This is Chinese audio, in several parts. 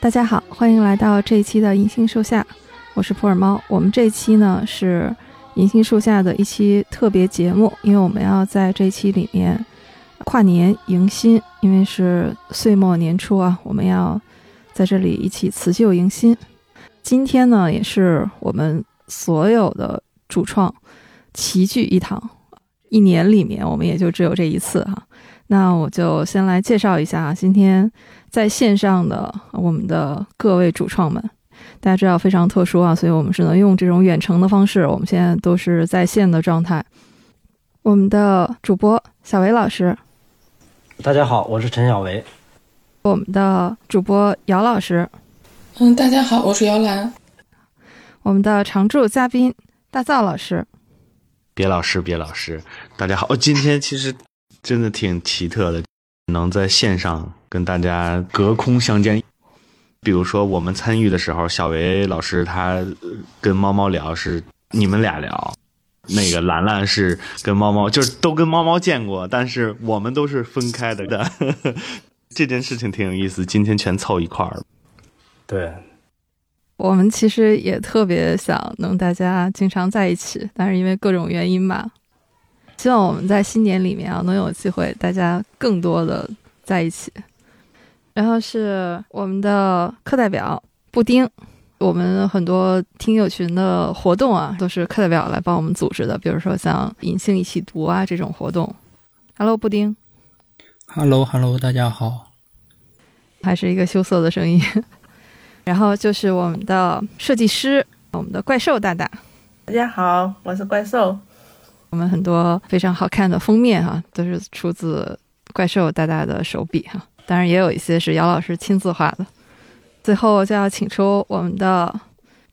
大家好，欢迎来到这一期的银杏树下，我是普洱猫。我们这一期呢是银杏树下的一期特别节目，因为我们要在这一期里面跨年迎新，因为是岁末年初啊，我们要在这里一起辞旧迎新。今天呢，也是我们所有的主创齐聚一堂，一年里面我们也就只有这一次哈。那我就先来介绍一下今天在线上的我们的各位主创们。大家知道非常特殊啊，所以我们只能用这种远程的方式。我们现在都是在线的状态。我们的主播小维老师，大家好，我是陈小维。我们的主播姚老师，嗯，大家好，我是姚兰。我们的常驻嘉宾大造老师，别老师，别老师，大家好。哦，今天其实。真的挺奇特的，能在线上跟大家隔空相见。比如说，我们参与的时候，小维老师他跟猫猫聊是你们俩聊，那个兰兰是跟猫猫，就是都跟猫猫见过，但是我们都是分开的。这件事情挺有意思，今天全凑一块儿。对，我们其实也特别想能大家经常在一起，但是因为各种原因吧。希望我们在新年里面啊，能有机会大家更多的在一起。然后是我们的课代表布丁，我们很多听友群的活动啊，都是课代表来帮我们组织的，比如说像隐性一起读啊这种活动。Hello，布丁。Hello，Hello，大家好。还是一个羞涩的声音。然后就是我们的设计师，我们的怪兽大大。大家好，我是怪兽。我们很多非常好看的封面哈，都是出自怪兽大大的手笔哈，当然也有一些是姚老师亲自画的。最后就要请出我们的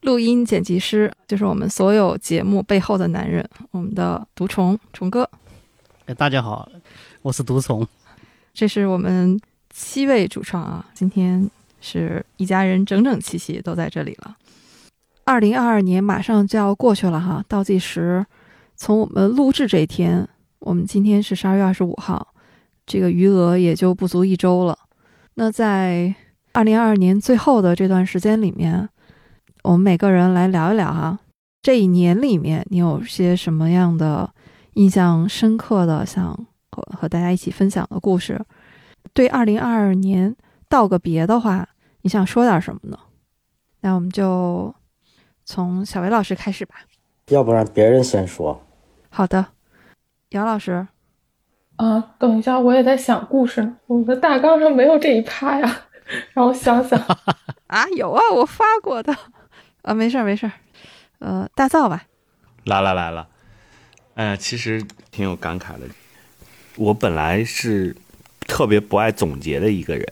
录音剪辑师，就是我们所有节目背后的男人，我们的毒虫虫哥。哎，大家好，我是毒虫。这是我们七位主创啊，今天是一家人整整齐齐都在这里了。二零二二年马上就要过去了哈，倒计时。从我们录制这一天，我们今天是十二月二十五号，这个余额也就不足一周了。那在二零二二年最后的这段时间里面，我们每个人来聊一聊哈，这一年里面你有些什么样的印象深刻的，想和和大家一起分享的故事？对二零二二年道个别的话，你想说点什么呢？那我们就从小维老师开始吧。要不然别人先说。好的，姚老师，啊，等一下，我也在想故事呢。我的大纲上没有这一趴呀，让我想想。啊，有啊，我发过的。啊，没事儿，没事儿。呃，大造吧。来了来了。哎，其实挺有感慨的。我本来是特别不爱总结的一个人，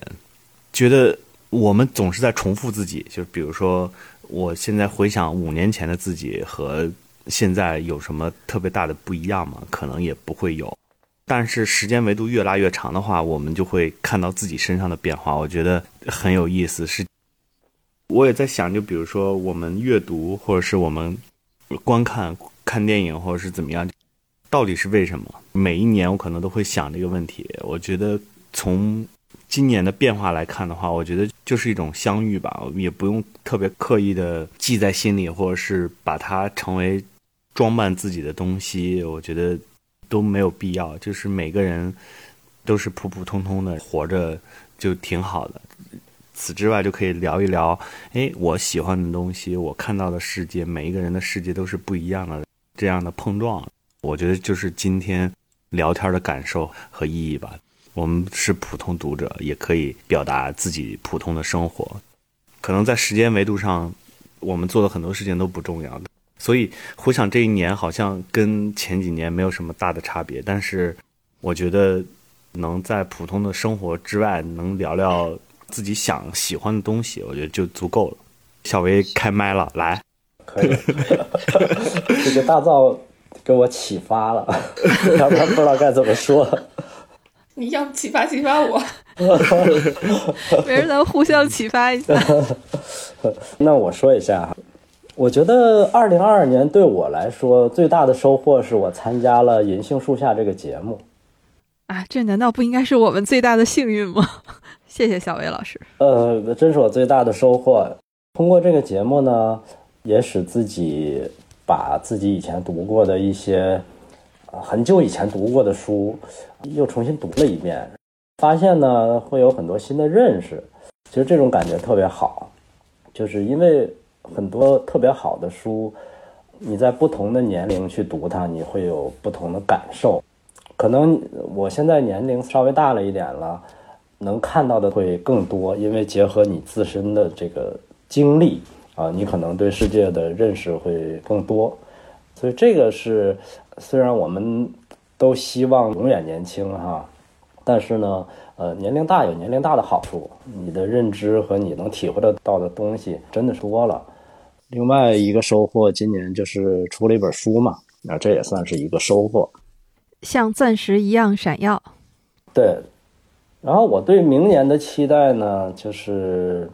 觉得我们总是在重复自己。就比如说，我现在回想五年前的自己和。现在有什么特别大的不一样吗？可能也不会有，但是时间维度越拉越长的话，我们就会看到自己身上的变化。我觉得很有意思。是，我也在想，就比如说我们阅读，或者是我们观看看电影，或者是怎么样，到底是为什么？每一年我可能都会想这个问题。我觉得从今年的变化来看的话，我觉得就是一种相遇吧，也不用特别刻意的记在心里，或者是把它成为。装扮自己的东西，我觉得都没有必要。就是每个人都是普普通通的活着，就挺好的。此之外，就可以聊一聊，哎，我喜欢的东西，我看到的世界，每一个人的世界都是不一样的，这样的碰撞，我觉得就是今天聊天的感受和意义吧。我们是普通读者，也可以表达自己普通的生活。可能在时间维度上，我们做的很多事情都不重要的。所以回想这一年，好像跟前几年没有什么大的差别。但是，我觉得能在普通的生活之外，能聊聊自己想喜欢的东西，我觉得就足够了。小薇开麦了，来，可以，这个大造给我启发了，要不然不知道该怎么说。你要不启发启发我？没人能互相启发一下。那我说一下哈，我觉得二零二二年对我来说最大的收获是我参加了《银杏树下》这个节目。啊，这难道不应该是我们最大的幸运吗？谢谢小薇老师。呃，这是我最大的收获。通过这个节目呢，也使自己把自己以前读过的一些很久以前读过的书又重新读了一遍，发现呢会有很多新的认识。其实这种感觉特别好，就是因为很多特别好的书，你在不同的年龄去读它，你会有不同的感受。可能我现在年龄稍微大了一点了，能看到的会更多，因为结合你自身的这个经历啊，你可能对世界的认识会更多。所以这个是虽然我们都希望永远年轻哈，但是呢，呃，年龄大有年龄大的好处，你的认知和你能体会得到的东西真的多了。另外一个收获，今年就是出了一本书嘛，那这也算是一个收获。像钻石一样闪耀。对，然后我对明年的期待呢，就是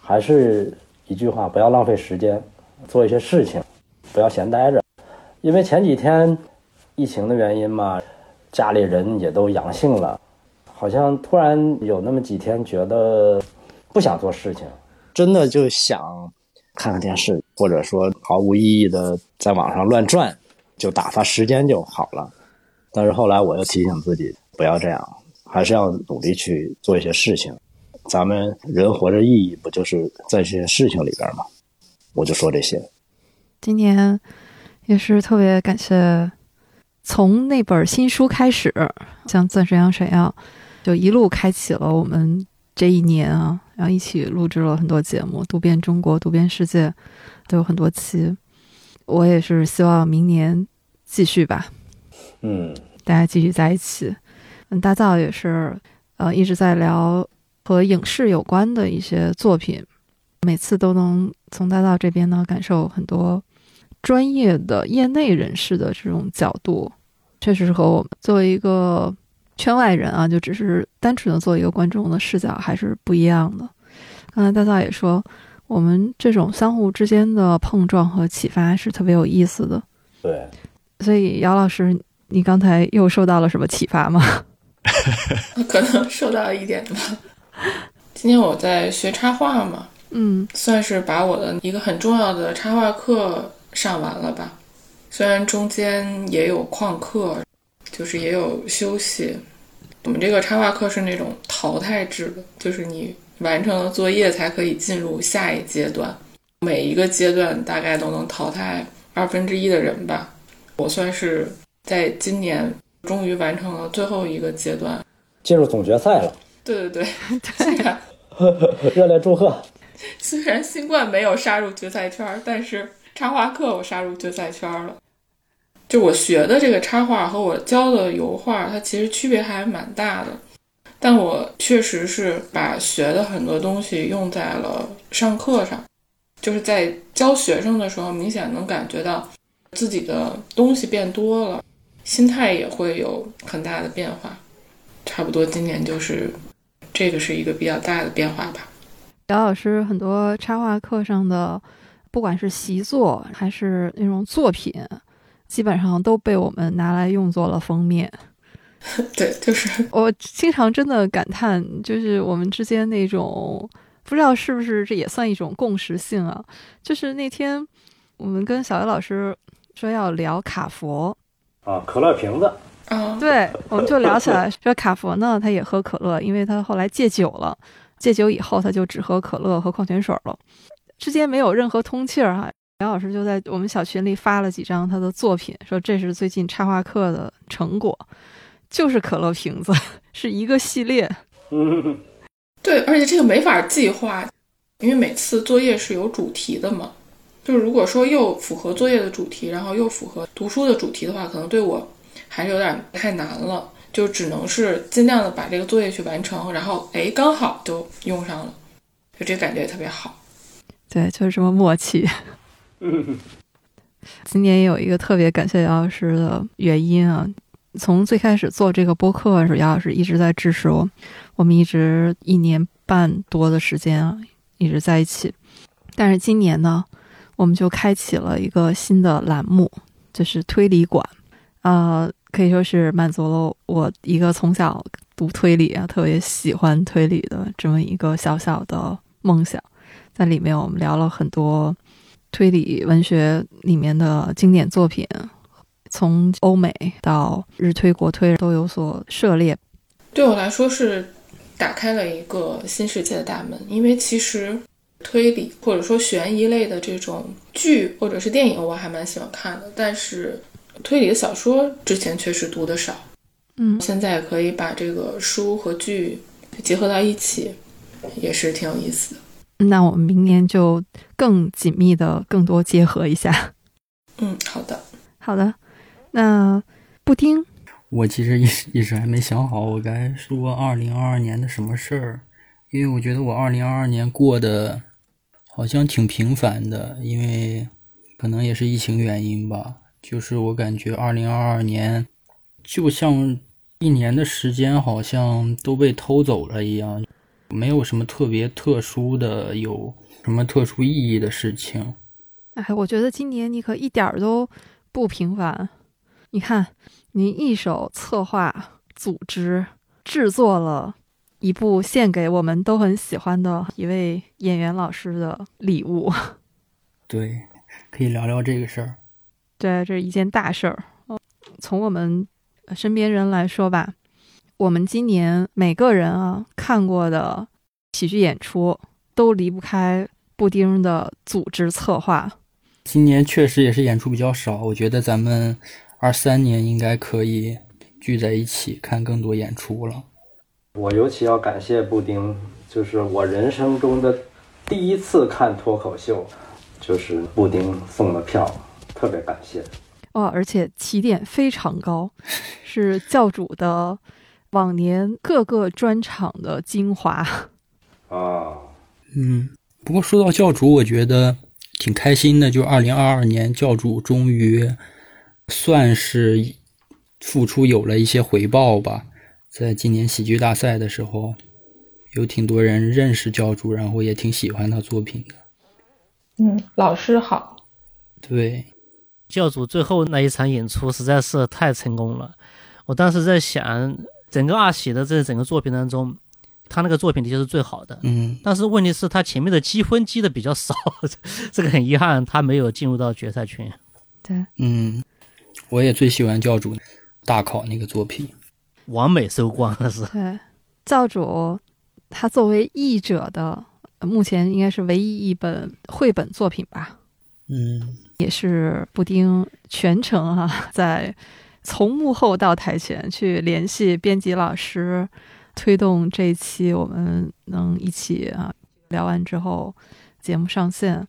还是一句话，不要浪费时间，做一些事情，不要闲待着。因为前几天疫情的原因嘛，家里人也都阳性了，好像突然有那么几天觉得不想做事情，真的就想看看电视，或者说毫无意义的在网上乱转，就打发时间就好了。但是后来我又提醒自己不要这样，还是要努力去做一些事情。咱们人活着意义不就是在这些事情里边吗？我就说这些。今年也是特别感谢，从那本新书开始，像《钻石一样闪耀》，就一路开启了我们这一年啊，然后一起录制了很多节目，读遍中国，读遍世界，都有很多期。我也是希望明年继续吧。嗯，大家继续在一起。嗯，大造也是，呃，一直在聊和影视有关的一些作品，每次都能从大造这边呢感受很多专业的业内人士的这种角度，确实是和我们作为一个圈外人啊，就只是单纯的做一个观众的视角还是不一样的。刚才大嫂也说，我们这种相互之间的碰撞和启发是特别有意思的。对，所以姚老师。你刚才又受到了什么启发吗？可能受到一点吧。今天我在学插画嘛，嗯，算是把我的一个很重要的插画课上完了吧。虽然中间也有旷课，就是也有休息。我们这个插画课是那种淘汰制的，就是你完成了作业才可以进入下一阶段。每一个阶段大概都能淘汰二分之一的人吧。我算是。在今年终于完成了最后一个阶段，进入总决赛了。对对对，对，热烈祝贺！虽然新冠没有杀入决赛圈，但是插画课我杀入决赛圈了。就我学的这个插画和我教的油画，它其实区别还蛮大的。但我确实是把学的很多东西用在了上课上，就是在教学生的时候，明显能感觉到自己的东西变多了。心态也会有很大的变化，差不多今年就是这个是一个比较大的变化吧。姚老师很多插画课上的，不管是习作还是那种作品，基本上都被我们拿来用作了封面。对，就是 我经常真的感叹，就是我们之间那种不知道是不是这也算一种共识性啊。就是那天我们跟小叶老师说要聊卡佛。啊，可乐瓶子，啊，对，我们就聊起来，说卡佛呢，他也喝可乐，因为他后来戒酒了，戒酒以后他就只喝可乐和矿泉水了，之间没有任何通气儿哈。梁老师就在我们小群里发了几张他的作品，说这是最近插画课的成果，就是可乐瓶子，是一个系列。嗯，对，而且这个没法计划，因为每次作业是有主题的嘛。就是如果说又符合作业的主题，然后又符合读书的主题的话，可能对我还是有点太难了。就只能是尽量的把这个作业去完成，然后哎，刚好就用上了，就这感觉也特别好。对，就是这么默契。今年也有一个特别感谢姚老师的原因啊，从最开始做这个播客的时候，姚老师一直在支持我，我们一直一年半多的时间啊，一直在一起。但是今年呢，我们就开启了一个新的栏目，就是推理馆，呃，可以说是满足了我一个从小读推理啊，特别喜欢推理的这么一个小小的梦想。在里面，我们聊了很多推理文学里面的经典作品，从欧美到日推、国推都有所涉猎。对我来说是打开了一个新世界的大门，因为其实推理或者说悬疑类的这种剧或者是电影，我还蛮喜欢看的。但是推理的小说之前确实读的少，嗯，现在可以把这个书和剧结合到一起，也是挺有意思的。那我们明年就更紧密的、更多结合一下。嗯，好的，好的。那布丁，我其实一时一直还没想好我该说二零二二年的什么事儿，因为我觉得我二零二二年过得好像挺平凡的，因为可能也是疫情原因吧。就是我感觉二零二二年就像一年的时间好像都被偷走了一样。没有什么特别特殊的，有什么特殊意义的事情。哎，我觉得今年你可一点都不平凡。你看，你一手策划、组织、制作了一部献给我们都很喜欢的一位演员老师的礼物。对，可以聊聊这个事儿。对，这是一件大事儿。从我们身边人来说吧。我们今年每个人啊看过的喜剧演出都离不开布丁的组织策划。今年确实也是演出比较少，我觉得咱们二三年应该可以聚在一起看更多演出了。我尤其要感谢布丁，就是我人生中的第一次看脱口秀，就是布丁送的票，特别感谢。哦，而且起点非常高，是教主的。往年各个专场的精华啊，嗯，不过说到教主，我觉得挺开心的。就二零二二年，教主终于算是付出有了一些回报吧。在今年喜剧大赛的时候，有挺多人认识教主，然后也挺喜欢他作品的。嗯，老师好。对，教主最后那一场演出实在是太成功了。我当时在想。整个二喜的这整个作品当中，他那个作品的确是最好的。嗯，但是问题是，他前面的积分积的比较少，这个很遗憾，他没有进入到决赛圈。对，嗯，我也最喜欢教主大考那个作品，完美收官了是。对，教主他作为译者的，目前应该是唯一一本绘本作品吧。嗯，也是布丁全程哈在。从幕后到台前去联系编辑老师，推动这一期我们能一起啊聊完之后节目上线，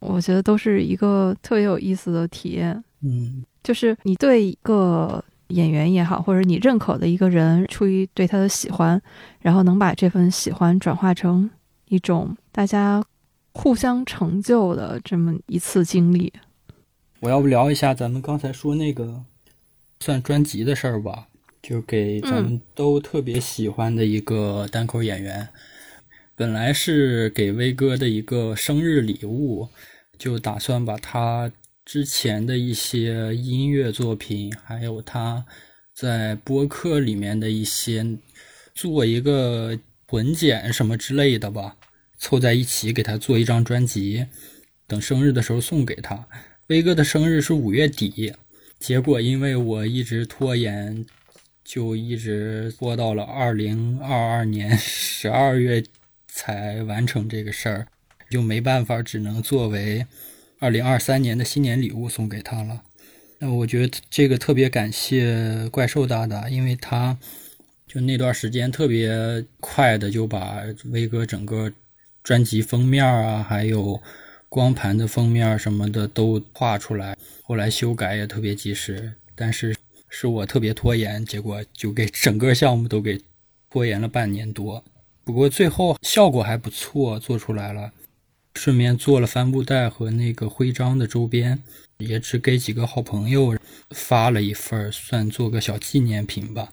我觉得都是一个特别有意思的体验。嗯，就是你对一个演员也好，或者你认可的一个人，出于对他的喜欢，然后能把这份喜欢转化成一种大家互相成就的这么一次经历。我要不聊一下咱们刚才说那个。算专辑的事儿吧，就给咱们都特别喜欢的一个单口演员，本来是给威哥的一个生日礼物，就打算把他之前的一些音乐作品，还有他在播客里面的一些，做一个混剪什么之类的吧，凑在一起给他做一张专辑，等生日的时候送给他。威哥的生日是五月底。结果因为我一直拖延，就一直拖到了二零二二年十二月才完成这个事儿，就没办法，只能作为二零二三年的新年礼物送给他了。那我觉得这个特别感谢怪兽大大，因为他就那段时间特别快的就把威哥整个专辑封面啊，还有。光盘的封面什么的都画出来，后来修改也特别及时。但是是我特别拖延，结果就给整个项目都给拖延了半年多。不过最后效果还不错，做出来了，顺便做了帆布袋和那个徽章的周边，也只给几个好朋友发了一份，算做个小纪念品吧。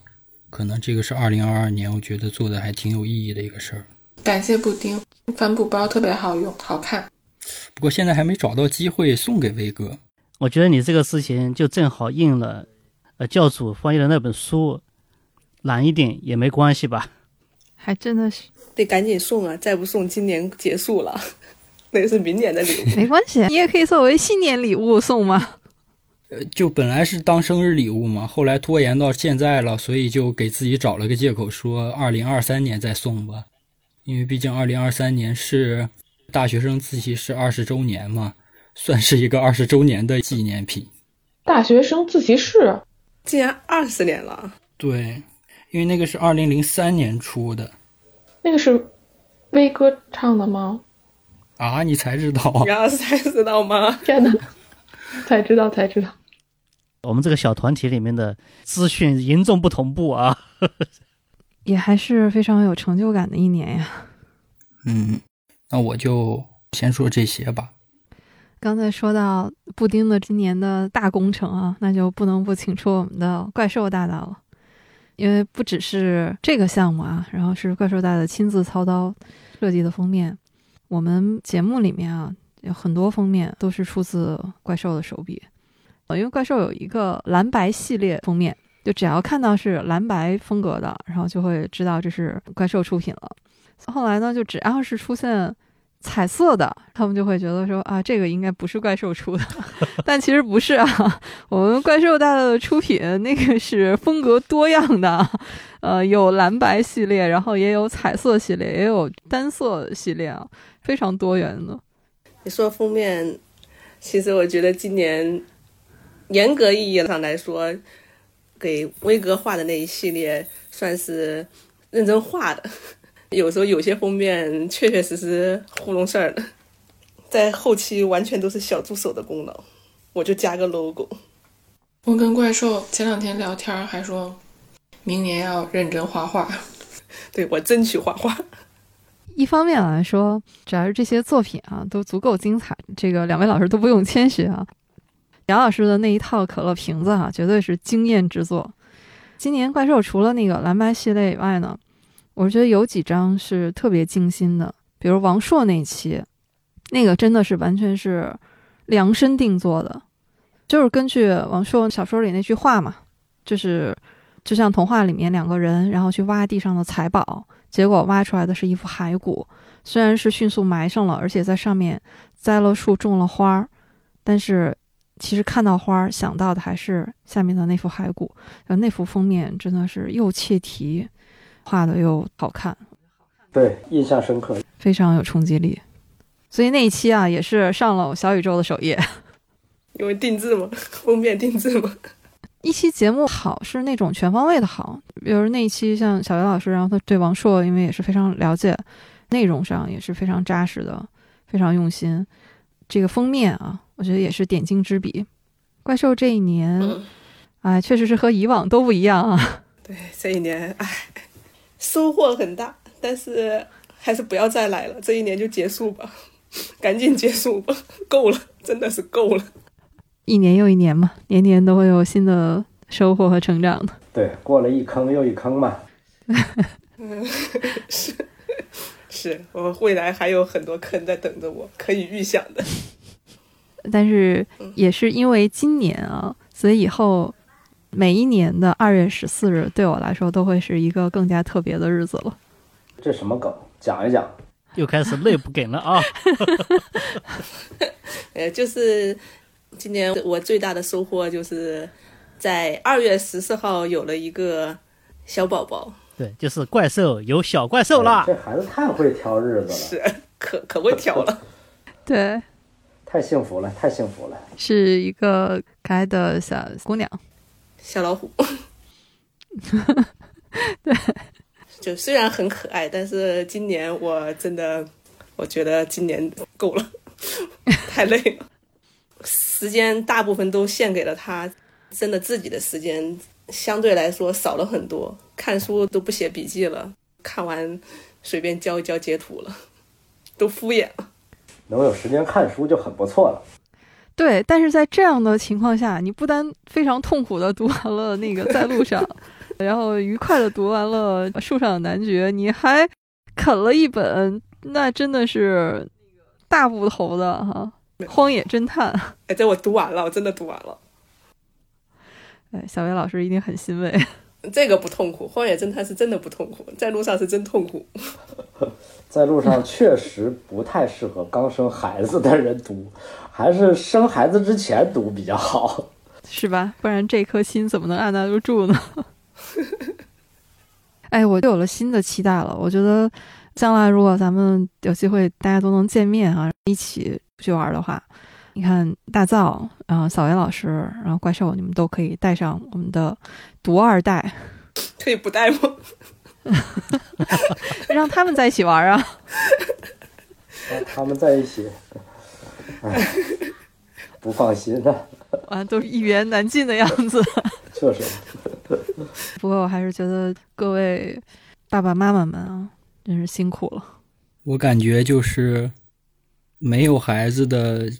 可能这个是二零二二年我觉得做的还挺有意义的一个事儿。感谢布丁，帆布包特别好用，好看。不过现在还没找到机会送给威哥。我觉得你这个事情就正好应了，呃，教主翻译的那本书，懒一点也没关系吧？还真的是得赶紧送啊！再不送，今年结束了，那是明年的礼物。没关系，你也可以作为新年礼物送嘛。呃，就本来是当生日礼物嘛，后来拖延到现在了，所以就给自己找了个借口，说二零二三年再送吧。因为毕竟二零二三年是大学生自习室二十周年嘛，算是一个二十周年的纪念品。大学生自习室竟然二十年了？对，因为那个是二零零三年出的。那个是威哥唱的吗？啊，你才知道？然后才知道吗？天哪，才知道才知道。我们这个小团体里面的资讯严重不同步啊。也还是非常有成就感的一年呀。嗯，那我就先说这些吧。刚才说到布丁的今年的大工程啊，那就不能不请出我们的怪兽大大了。因为不只是这个项目啊，然后是怪兽大大亲自操刀设计的封面。我们节目里面啊，有很多封面都是出自怪兽的手笔。呃，因为怪兽有一个蓝白系列封面。就只要看到是蓝白风格的，然后就会知道这是怪兽出品了。后来呢，就只要是出现彩色的，他们就会觉得说啊，这个应该不是怪兽出的。但其实不是啊，我们怪兽大的出品那个是风格多样的，呃，有蓝白系列，然后也有彩色系列，也有单色系列啊，非常多元的。你说封面，其实我觉得今年严格意义上来说。给威哥画的那一系列算是认真画的，有时候有些封面确确实实糊弄事儿的，在后期完全都是小助手的功劳，我就加个 logo。我跟怪兽前两天聊天还说，明年要认真画画，对我争取画画。一方面来说，只要是这些作品啊都足够精彩，这个两位老师都不用谦虚啊。杨老师的那一套可乐瓶子哈，绝对是惊艳之作。今年怪兽除了那个蓝白系列以外呢，我觉得有几张是特别精心的，比如王朔那期，那个真的是完全是量身定做的，就是根据王朔小说里那句话嘛，就是就像童话里面两个人，然后去挖地上的财宝，结果挖出来的是一副骸骨，虽然是迅速埋上了，而且在上面栽了树，种了花儿，但是。其实看到花，想到的还是下面的那副骸骨。那幅封面真的是又切题，画的又好看，对，印象深刻，非常有冲击力。所以那一期啊，也是上了小宇宙的首页，因为定制嘛，封面定制嘛。一期节目好是那种全方位的好，比如那一期像小袁老师，然后他对王朔，因为也是非常了解，内容上也是非常扎实的，非常用心。这个封面啊。我觉得也是点睛之笔。怪兽这一年，哎，确实是和以往都不一样啊。对，这一年，哎，收获很大，但是还是不要再来了。这一年就结束吧，赶紧结束吧，够了，真的是够了。一年又一年嘛，年年都会有新的收获和成长的。对，过了一坑又一坑嘛。嗯，是，是我未来还有很多坑在等着我，可以预想的。但是也是因为今年啊，所以以后每一年的二月十四日对我来说都会是一个更加特别的日子了。这什么梗？讲一讲。又开始内部梗了啊！呃，就是今年我最大的收获就是在二月十四号有了一个小宝宝。对，就是怪兽有小怪兽啦。这孩子太会挑日子了，是可可会挑了。对。太幸福了，太幸福了！是一个可爱的小姑娘，小老虎。对，就虽然很可爱，但是今年我真的，我觉得今年够了，太累了，时间大部分都献给了他，真的自己的时间相对来说少了很多，看书都不写笔记了，看完随便交一交截图了，都敷衍了。能有时间看书就很不错了。对，但是在这样的情况下，你不单非常痛苦的读完了那个在路上，然后愉快的读完了树上的男爵，你还啃了一本，那真的是大部头的哈，《荒野侦探》。哎，这我读完了，我真的读完了。哎，小薇老师一定很欣慰。这个不痛苦，《荒野侦探》是真的不痛苦，在路上是真痛苦。在路上确实不太适合刚生孩子的人读，还是生孩子之前读比较好，是吧？不然这颗心怎么能按捺得住呢？哎，我就有了新的期待了。我觉得将来如果咱们有机会大家都能见面啊，一起出去玩的话，你看大灶，然后小维老师，然后怪兽，你们都可以带上我们的独二代，可以不带吗？让他们在一起玩啊！让他们在一起，哎，不放心的，啊，都是一言难尽的样子。确实。不过我还是觉得各位爸爸妈妈们啊，真是辛苦了。我感觉就是没有孩子的，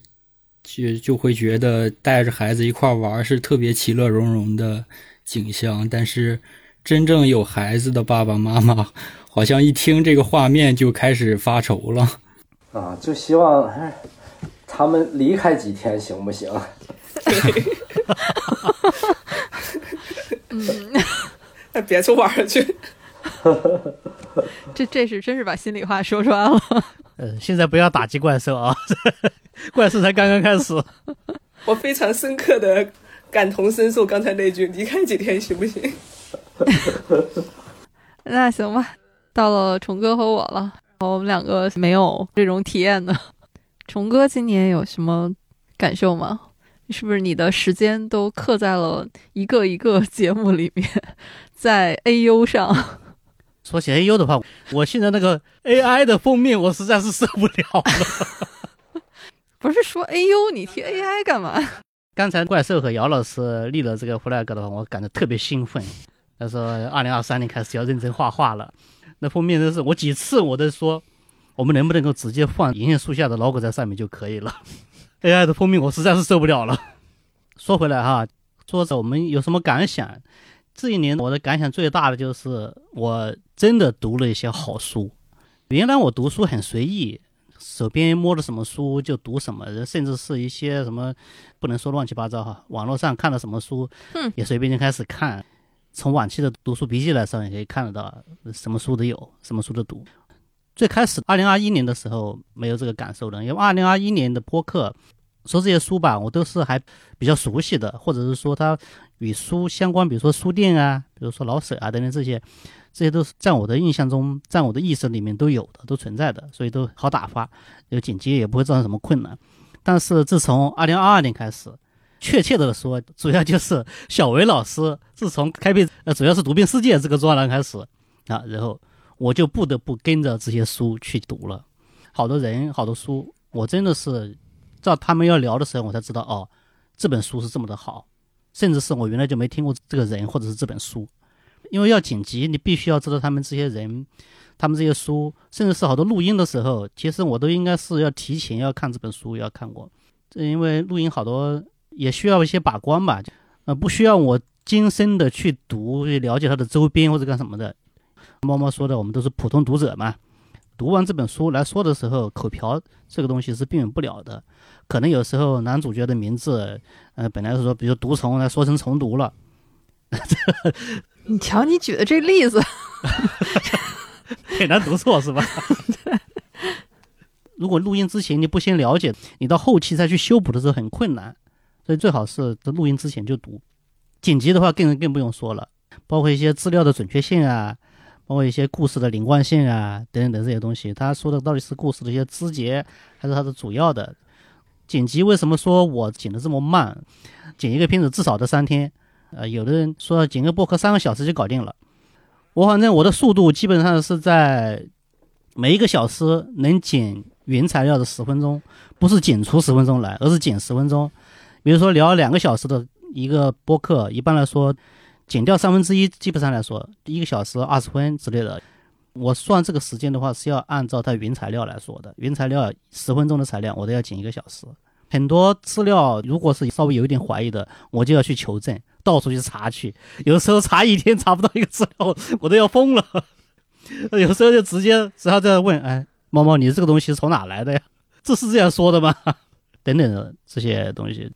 就就会觉得带着孩子一块玩是特别其乐融融的景象，但是。真正有孩子的爸爸妈妈，好像一听这个画面就开始发愁了。啊，就希望他们离开几天行不行？嗯，那 别处玩去。这这是真是把心里话说出来了。嗯，现在不要打击怪兽啊，怪兽才刚刚开始。我非常深刻的感同身受刚才那句“离开几天行不行？”那行吧，到了虫哥和我了，我们两个没有这种体验的。虫哥今年有什么感受吗？是不是你的时间都刻在了一个一个 节目里面，在 AU 上？说起 AU 的话，我现在那个 AI 的封面，我实在是受不了了。不是说 AU，你提 AI 干嘛？刚才怪兽和姚老师立了这个 flag 的话，我感觉特别兴奋。他说：“二零二三年开始要认真画画了。”那封面都是我几次我都说，我们能不能够直接放银杏树下的 logo 在上面就可以了。AI 的蜂蜜我实在是受不了了。说回来哈，说我们有什么感想？这一年我的感想最大的就是，我真的读了一些好书。原来我读书很随意，手边摸着什么书就读什么，甚至是一些什么不能说乱七八糟哈，网络上看到什么书，也随便就开始看。从往期的读书笔记来上也可以看得到，什么书都有，什么书都读。最开始二零二一年的时候没有这个感受的，因为二零二一年的播客说这些书吧，我都是还比较熟悉的，或者是说它与书相关，比如说书店啊，比如说老舍啊等等这些，这些都是在我的印象中，在我的意识里面都有的，都存在的，所以都好打发，有剪辑也不会造成什么困难。但是自从二零二二年开始，确切的说，主要就是小维老师自从开辟呃，主要是读遍世界这个专栏开始啊，然后我就不得不跟着这些书去读了。好多人，好多书，我真的是照他们要聊的时候，我才知道哦，这本书是这么的好，甚至是我原来就没听过这个人或者是这本书。因为要紧急，你必须要知道他们这些人，他们这些书，甚至是好多录音的时候，其实我都应该是要提前要看这本书，要看过。这因为录音好多。也需要一些把关吧，呃，不需要我精深的去读，去了解它的周边或者干什么的。猫猫说的，我们都是普通读者嘛，读完这本书来说的时候，口瓢这个东西是避免不了的。可能有时候男主角的名字，呃，本来是说，比如毒虫，来说成虫毒了。你瞧你举的这例子，很难读错是吧？如果录音之前你不先了解，你到后期再去修补的时候很困难。所以最好是在录音之前就读，紧急的话更更不用说了，包括一些资料的准确性啊，包括一些故事的连贯性啊等等等这些东西。他说的到底是故事的一些枝节，还是它的主要的？剪辑为什么说我剪的这么慢？剪一个片子至少得三天，呃，有的人说剪个播客三个小时就搞定了，我反正我的速度基本上是在每一个小时能剪原材料的十分钟，不是剪出十分钟来，而是剪十分钟。比如说聊两个小时的一个播客，一般来说，减掉三分之一，基本上来说，一个小时二十分之类的。我算这个时间的话，是要按照它原材料来说的。原材料十分钟的材料，我都要减一个小时。很多资料，如果是稍微有一点怀疑的，我就要去求证，到处去查去。有时候查一天查不到一个资料，我都要疯了。有时候就直接只要在问，哎，猫猫，你这个东西是从哪来的呀？这是这样说的吗？等等的这些东西。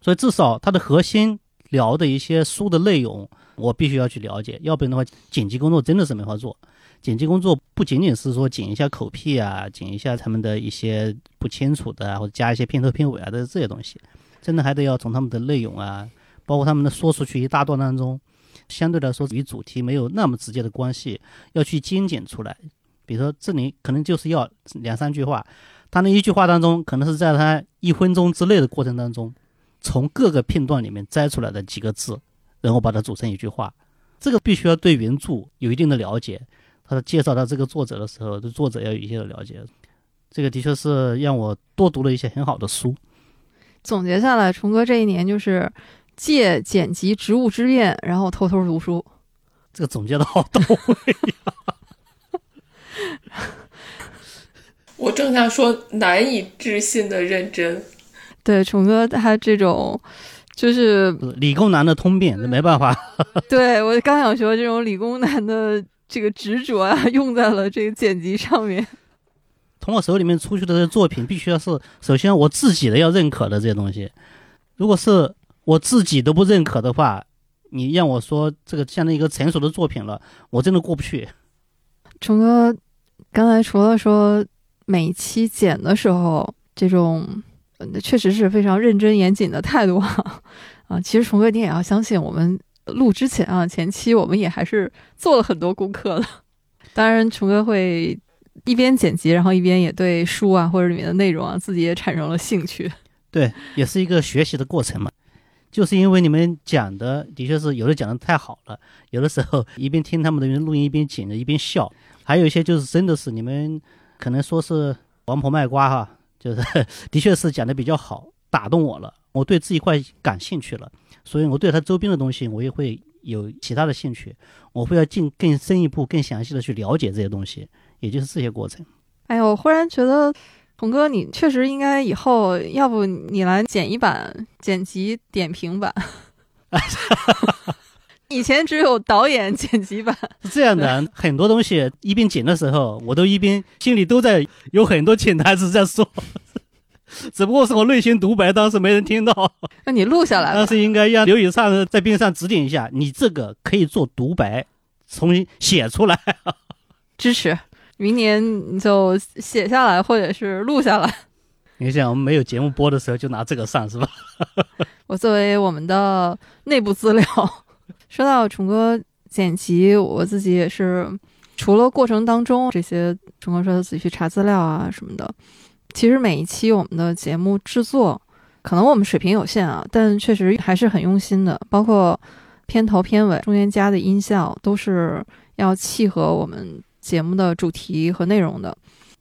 所以至少它的核心聊的一些书的内容，我必须要去了解，要不然的话，剪辑工作真的是没法做。剪辑工作不仅仅是说剪一下口癖啊，剪一下他们的一些不清楚的，或者加一些片头片尾啊的这些东西，真的还得要从他们的内容啊，包括他们的说出去一大段当中，相对来说与主题没有那么直接的关系，要去精简出来。比如说这里可能就是要两三句话，他那一句话当中，可能是在他一分钟之内的过程当中，从各个片段里面摘出来的几个字，然后把它组成一句话。这个必须要对原著有一定的了解。他介绍到这个作者的时候，对作者要有一定的了解，这个的确是让我多读了一些很好的书。总结下来，虫哥这一年就是借剪辑植物之便，然后偷偷读书。这个总结的好到位呀！我正想说难以置信的认真。对，崇哥他这种就是理工男的通病，没办法。对我刚想说这种理工男的。这个执着啊，用在了这个剪辑上面。从我手里面出去的这作品，必须要是首先我自己的要认可的这些东西。如果是我自己都不认可的话，你让我说这个像那一个成熟的作品了，我真的过不去。崇哥，刚才除了说每期剪的时候这种确实是非常认真严谨的态度啊，其实虫哥你也要相信我们。录之前啊，前期我们也还是做了很多功课的。当然，虫哥会一边剪辑，然后一边也对书啊或者里面的内容啊，自己也产生了兴趣。对，也是一个学习的过程嘛。就是因为你们讲的的确是有的讲的太好了，有的时候一边听他们的录音一边剪着一边笑，还有一些就是真的是你们可能说是王婆卖瓜哈，就是 的确是讲的比较好，打动我了，我对这一块感兴趣了。所以，我对它周边的东西，我也会有其他的兴趣，我会要进更深一步、更详细的去了解这些东西，也就是这些过程。哎呦，我忽然觉得，红哥，你确实应该以后，要不你来剪一版剪辑点评版。以前只有导演剪辑版。是这样的，很多东西一边剪的时候，我都一边心里都在有很多潜台词在说。只不过是我内心独白，当时没人听到。那你录下来，当时应该让刘宇畅在边上指点一下，你这个可以做独白，重新写出来。支持，明年你就写下来，或者是录下来。你想，我们没有节目播的时候就拿这个上是吧？我作为我们的内部资料，说到虫哥剪辑，我自己也是，除了过程当中这些，虫哥说他自己去查资料啊什么的。其实每一期我们的节目制作，可能我们水平有限啊，但确实还是很用心的。包括片头、片尾中间加的音效，都是要契合我们节目的主题和内容的。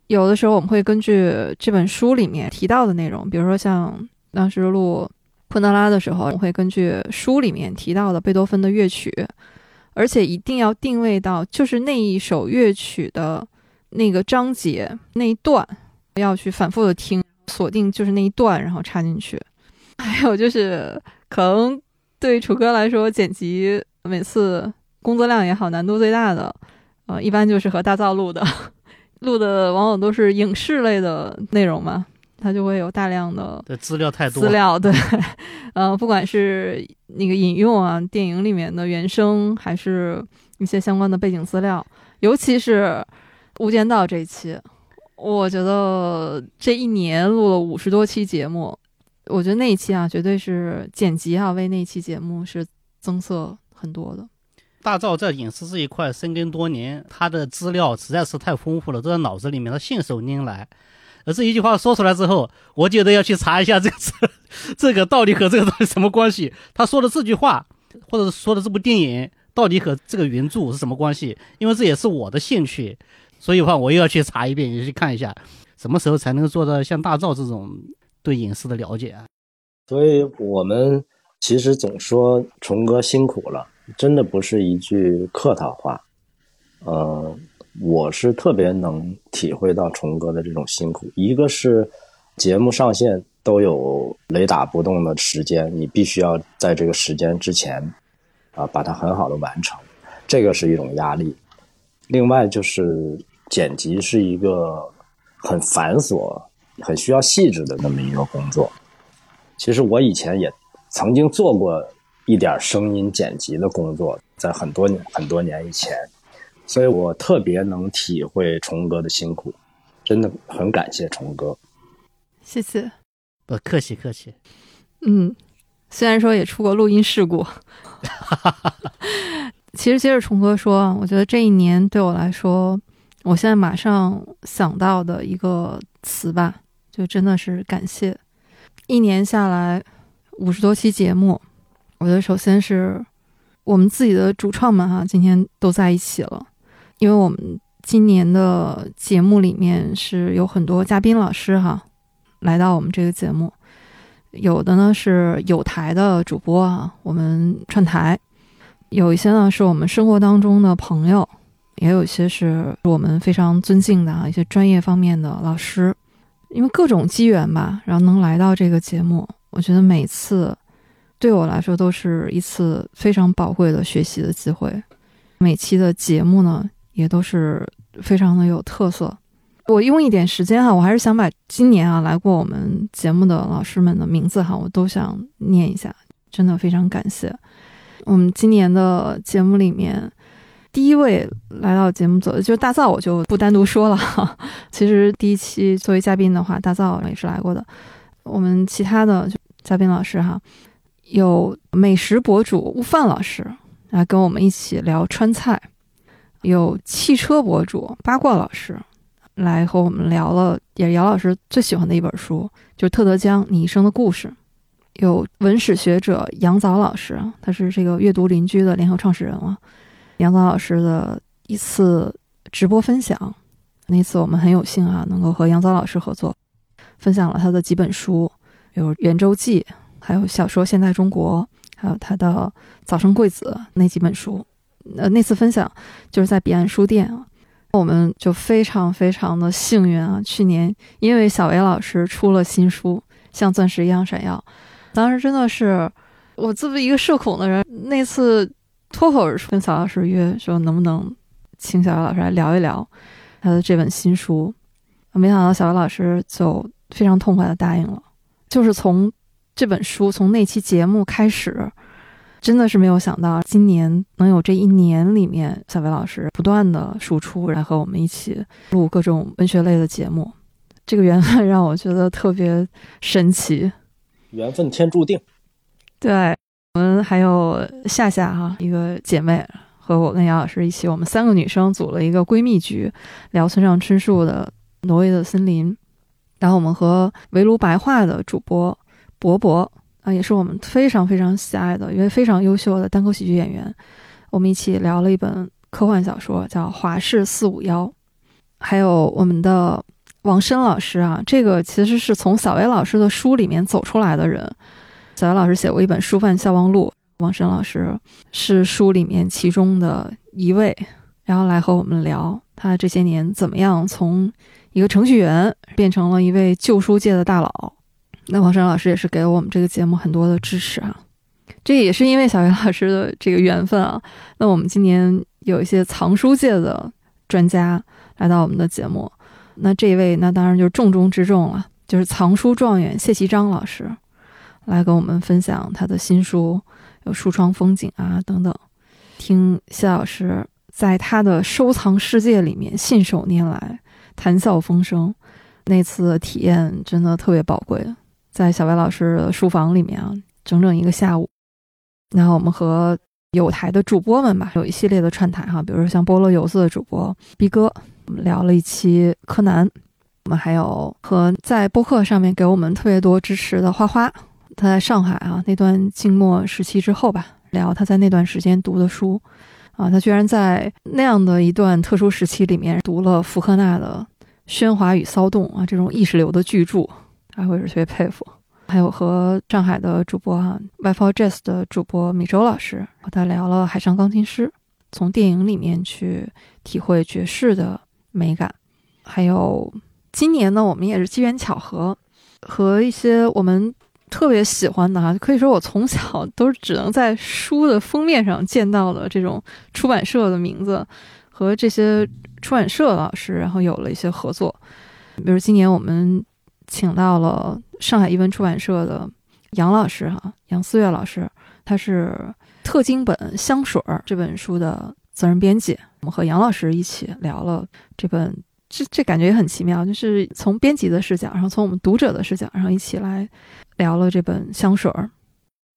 有的时候我们会根据这本书里面提到的内容，比如说像当时录昆德拉的时候，我会根据书里面提到的贝多芬的乐曲，而且一定要定位到就是那一首乐曲的那个章节那一段。要去反复的听，锁定就是那一段，然后插进去。还有就是，可能对楚哥来说，剪辑每次工作量也好，难度最大的，呃，一般就是和大造录的，录的往往都是影视类的内容嘛，它就会有大量的资料太多资料，对，呃，不管是那个引用啊，电影里面的原声，还是一些相关的背景资料，尤其是《无间道》这一期。我觉得这一年录了五十多期节目，我觉得那一期啊，绝对是剪辑啊，为那期节目是增色很多的。大赵在影视这一块深耕多年，他的资料实在是太丰富了，都在脑子里面，他信手拈来。而这一句话说出来之后，我觉得要去查一下这个 这个到底和这个东西什么关系。他说的这句话，或者是说的这部电影，到底和这个原著是什么关系？因为这也是我的兴趣。所以的话，我又要去查一遍，也去看一下，什么时候才能做到像大赵这种对影视的了解啊？所以我们其实总说崇哥辛苦了，真的不是一句客套话。呃，我是特别能体会到虫哥的这种辛苦。一个是节目上线都有雷打不动的时间，你必须要在这个时间之前啊把它很好的完成，这个是一种压力。另外就是剪辑是一个很繁琐、很需要细致的那么一个工作。其实我以前也曾经做过一点声音剪辑的工作，在很多年很多年以前。所以我特别能体会虫哥的辛苦，真的很感谢虫哥。谢谢，不客气客气。嗯，虽然说也出过录音事故，其实接着虫哥说，我觉得这一年对我来说，我现在马上想到的一个词吧，就真的是感谢。一年下来，五十多期节目，我觉得首先是我们自己的主创们哈，今天都在一起了。因为我们今年的节目里面是有很多嘉宾老师哈，来到我们这个节目，有的呢是有台的主播啊，我们串台；有一些呢是我们生活当中的朋友，也有一些是我们非常尊敬的啊一些专业方面的老师。因为各种机缘吧，然后能来到这个节目，我觉得每次对我来说都是一次非常宝贵的学习的机会。每期的节目呢。也都是非常的有特色。我用一点时间哈，我还是想把今年啊来过我们节目的老师们的名字哈，我都想念一下。真的非常感谢我们今年的节目里面第一位来到节目组的，就是大灶，我就不单独说了哈。其实第一期作为嘉宾的话，大灶也是来过的。我们其他的嘉宾老师哈，有美食博主悟饭老师来跟我们一起聊川菜。有汽车博主八卦老师来和我们聊了，也是姚老师最喜欢的一本书，就是特德·江你一生的故事。有文史学者杨早老师，他是这个阅读邻居的联合创始人了。杨早老师的一次直播分享，那次我们很有幸啊，能够和杨早老师合作，分享了他的几本书，有《圆周记》，还有小说《现代中国》，还有他的《早生贵子》那几本书。呃，那次分享就是在彼岸书店啊，我们就非常非常的幸运啊。去年因为小维老师出了新书，像钻石一样闪耀，当时真的是我作为一个社恐的人，那次脱口而出跟小老师约说能不能请小维老师来聊一聊他的这本新书，没想到小维老师就非常痛快的答应了，就是从这本书从那期节目开始。真的是没有想到，今年能有这一年里面，小薇老师不断的输出，来和我们一起录各种文学类的节目，这个缘分让我觉得特别神奇。缘分天注定。对，我们还有夏夏哈，一个姐妹和我跟杨老师一起，我们三个女生组了一个闺蜜局，聊村上春树的《挪威的森林》，然后我们和围炉白话的主播博博。啊，也是我们非常非常喜爱的一位非常优秀的单口喜剧演员。我们一起聊了一本科幻小说，叫《华氏四五幺》。还有我们的王申老师啊，这个其实是从小薇老师的书里面走出来的人。小薇老师写过一本《书贩笑忘录》，王申老师是书里面其中的一位，然后来和我们聊他这些年怎么样从一个程序员变成了一位旧书界的大佬。那王山老师也是给了我们这个节目很多的支持啊，这也是因为小袁老师的这个缘分啊。那我们今年有一些藏书界的专家来到我们的节目，那这一位那当然就是重中之重了，就是藏书状元谢其章老师来跟我们分享他的新书，有书窗风景啊等等。听谢老师在他的收藏世界里面信手拈来，谈笑风生，那次体验真的特别宝贵。在小白老师的书房里面啊，整整一个下午。然后我们和有台的主播们吧，有一系列的串台哈，比如说像菠萝油子的主播逼哥，我们聊了一期柯南。我们还有和在播客上面给我们特别多支持的花花，他在上海啊那段静默时期之后吧，聊他在那段时间读的书啊，他居然在那样的一段特殊时期里面读了福克纳的《喧哗与骚动》啊这种意识流的巨著。他会是特别佩服，还有和上海的主播哈 w i f i Jazz 的主播米周老师和他聊了海上钢琴师，从电影里面去体会爵士的美感。还有今年呢，我们也是机缘巧合，和一些我们特别喜欢的哈，可以说我从小都只能在书的封面上见到的这种出版社的名字，和这些出版社老师，然后有了一些合作。比如今年我们请到了上海译文出版社的杨老师哈，杨思月老师，他是特精本《香水儿》这本书的责任编辑。我们和杨老师一起聊了这本，这这感觉也很奇妙，就是从编辑的视角，然后从我们读者的视角，然后一起来聊了这本《香水儿》。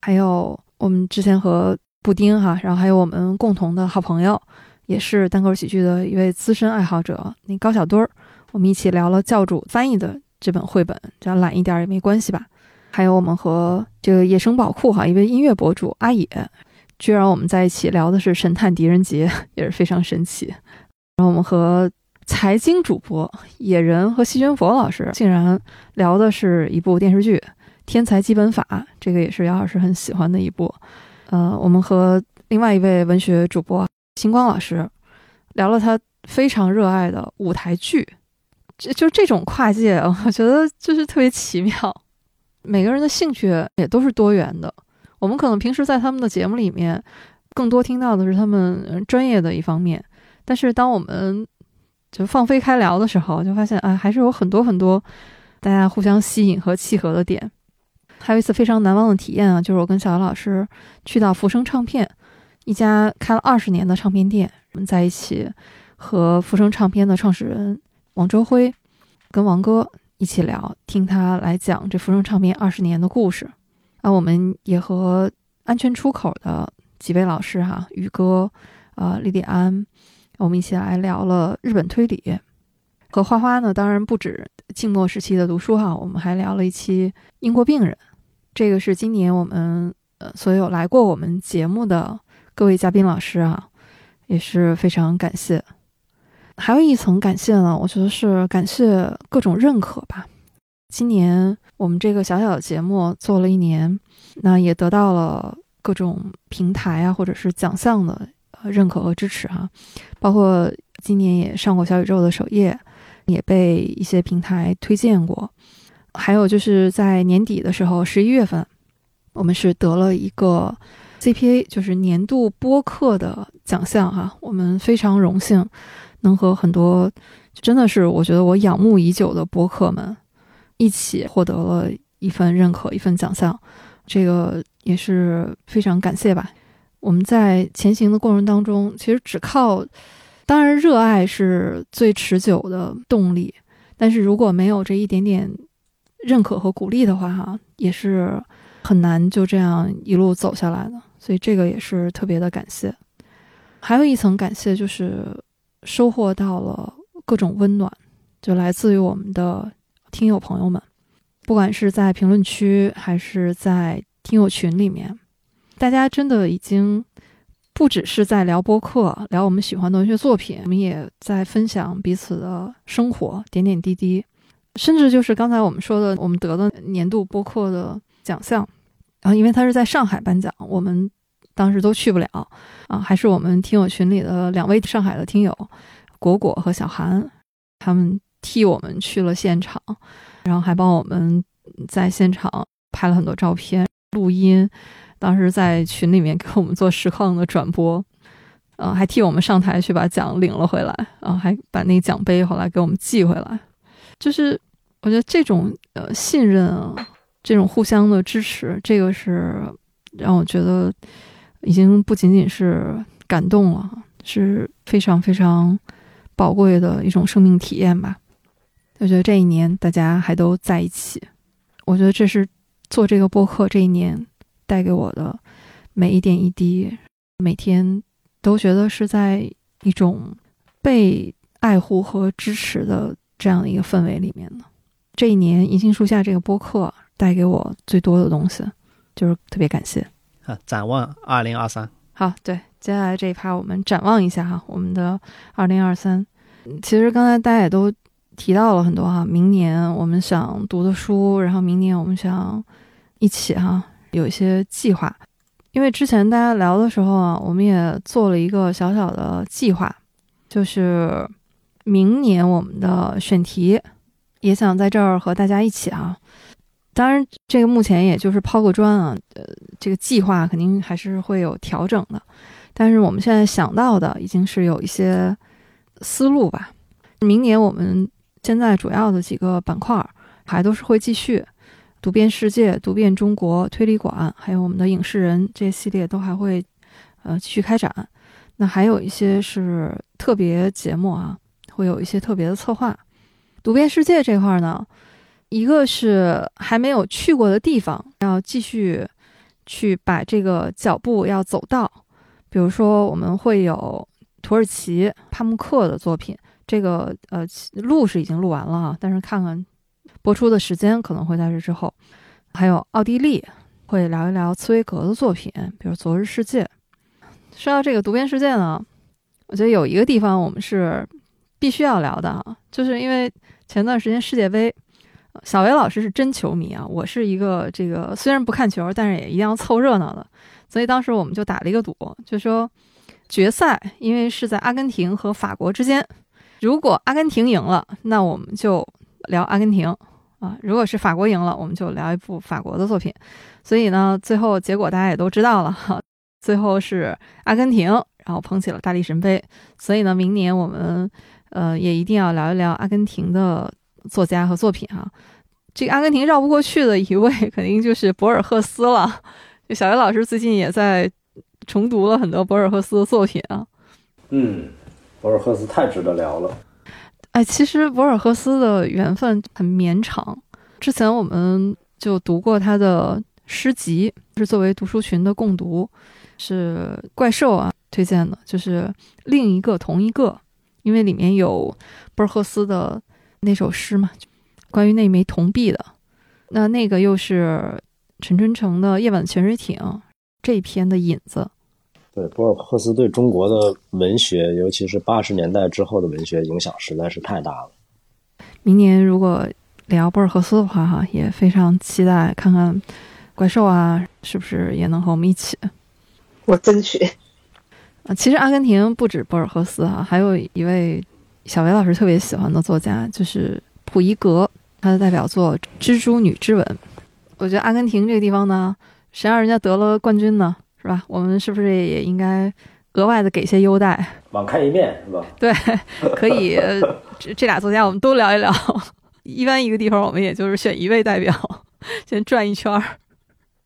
还有我们之前和布丁哈，然后还有我们共同的好朋友，也是单口喜剧的一位资深爱好者，那高小墩儿。我们一起聊了教主翻译的这本绘本，这样懒一点也没关系吧？还有我们和这个野生宝库哈一位音乐博主阿野，居然我们在一起聊的是《神探狄仁杰》，也是非常神奇。然后我们和财经主播野人和细菌佛老师竟然聊的是一部电视剧《天才基本法》，这个也是姚老师很喜欢的一部。呃，我们和另外一位文学主播星光老师聊了他非常热爱的舞台剧。就就这种跨界，我觉得就是特别奇妙。每个人的兴趣也都是多元的。我们可能平时在他们的节目里面，更多听到的是他们专业的一方面。但是当我们就放飞开聊的时候，就发现啊，还是有很多很多大家互相吸引和契合的点。还有一次非常难忘的体验啊，就是我跟小姚老师去到福生唱片，一家开了二十年的唱片店，我们在一起和福生唱片的创始人。王周辉跟王哥一起聊，听他来讲这福生唱片二十年的故事。啊，我们也和安全出口的几位老师哈，宇哥、呃，莉莉安，我们一起来聊了日本推理。和花花呢，当然不止静默时期的读书哈，我们还聊了一期英国病人。这个是今年我们呃所有来过我们节目的各位嘉宾老师啊，也是非常感谢。还有一层感谢呢，我觉得是感谢各种认可吧。今年我们这个小小的节目做了一年，那也得到了各种平台啊，或者是奖项的认可和支持哈。包括今年也上过小宇宙的首页，也被一些平台推荐过。还有就是在年底的时候，十一月份，我们是得了一个 CPA，就是年度播客的奖项哈。我们非常荣幸。能和很多真的是我觉得我仰慕已久的播客们一起获得了一份认可，一份奖项，这个也是非常感谢吧。我们在前行的过程当中，其实只靠，当然热爱是最持久的动力，但是如果没有这一点点认可和鼓励的话，哈，也是很难就这样一路走下来的。所以这个也是特别的感谢。还有一层感谢就是。收获到了各种温暖，就来自于我们的听友朋友们，不管是在评论区还是在听友群里面，大家真的已经不只是在聊播客，聊我们喜欢的文学作品，我们也在分享彼此的生活点点滴滴，甚至就是刚才我们说的，我们得的年度播客的奖项，然后因为他是在上海颁奖，我们。当时都去不了啊，还是我们听友群里的两位上海的听友，果果和小韩，他们替我们去了现场，然后还帮我们在现场拍了很多照片、录音，当时在群里面给我们做实况的转播，呃，还替我们上台去把奖领了回来，啊，还把那个奖杯后来给我们寄回来，就是我觉得这种呃信任啊，这种互相的支持，这个是让我觉得。已经不仅仅是感动了，是非常非常宝贵的一种生命体验吧。我觉得这一年大家还都在一起，我觉得这是做这个播客这一年带给我的每一点一滴，每天都觉得是在一种被爱护和支持的这样的一个氛围里面的。这一年，银杏树下这个播客带给我最多的东西，就是特别感谢。啊，展望二零二三。好，对，接下来这一趴我们展望一下哈，我们的二零二三。其实刚才大家也都提到了很多哈，明年我们想读的书，然后明年我们想一起哈有一些计划。因为之前大家聊的时候啊，我们也做了一个小小的计划，就是明年我们的选题，也想在这儿和大家一起啊。当然，这个目前也就是抛个砖啊，呃，这个计划肯定还是会有调整的。但是我们现在想到的已经是有一些思路吧。明年我们现在主要的几个板块还都是会继续。读遍世界，读遍中国，推理馆，还有我们的影视人这系列都还会，呃，继续开展。那还有一些是特别节目啊，会有一些特别的策划。读遍世界这块呢，一个是还没有去过的地方，要继续去把这个脚步要走到。比如说，我们会有土耳其帕慕克的作品，这个呃录是已经录完了，但是看看。播出的时间可能会在这之后，还有奥地利会聊一聊茨威格的作品，比如《昨日世界》。说到这个读遍世界呢，我觉得有一个地方我们是必须要聊的啊，就是因为前段时间世界杯，小维老师是真球迷啊，我是一个这个虽然不看球，但是也一定要凑热闹的，所以当时我们就打了一个赌，就说决赛因为是在阿根廷和法国之间，如果阿根廷赢了，那我们就聊阿根廷。啊，如果是法国赢了，我们就聊一部法国的作品。所以呢，最后结果大家也都知道了哈，最后是阿根廷，然后捧起了大力神杯。所以呢，明年我们呃也一定要聊一聊阿根廷的作家和作品哈。这个阿根廷绕不过去的一位，肯定就是博尔赫斯了。就小学老师最近也在重读了很多博尔赫斯的作品啊。嗯，博尔赫斯太值得聊了。哎，其实博尔赫斯的缘分很绵长。之前我们就读过他的诗集，是作为读书群的共读，是怪兽啊推荐的，就是另一个同一个，因为里面有博尔赫斯的那首诗嘛，关于那枚铜币的。那那个又是陈春成的《夜晚潜水艇》这篇的引子。对博尔赫斯对中国的文学，尤其是八十年代之后的文学影响实在是太大了。明年如果聊博尔赫斯的话，哈，也非常期待看看怪兽啊，是不是也能和我们一起？我争取。啊，其实阿根廷不止博尔赫斯哈，还有一位小维老师特别喜欢的作家，就是普伊格，他的代表作《蜘蛛女之吻》。我觉得阿根廷这个地方呢，谁让人家得了冠军呢？是吧？我们是不是也应该额外的给些优待？网开一面是吧？对，可以。这这俩作家我们都聊一聊。一般一个地方我们也就是选一位代表，先转一圈儿。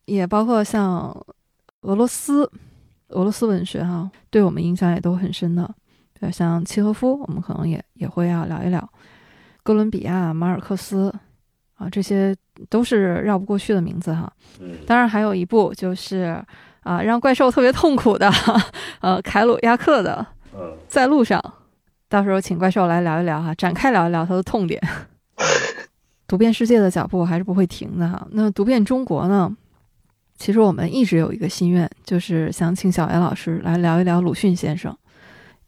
也包括像俄罗斯，俄罗斯文学哈，对我们影响也都很深的。对，像契诃夫，我们可能也也会要聊一聊。哥伦比亚、马尔克斯啊，这些都是绕不过去的名字哈。嗯。当然还有一部就是。啊，让怪兽特别痛苦的，呃，凯鲁亚克的，在路上，到时候请怪兽来聊一聊哈，展开聊一聊他的痛点。读遍世界的脚步还是不会停的哈。那读遍中国呢？其实我们一直有一个心愿，就是想请小艾老师来聊一聊鲁迅先生。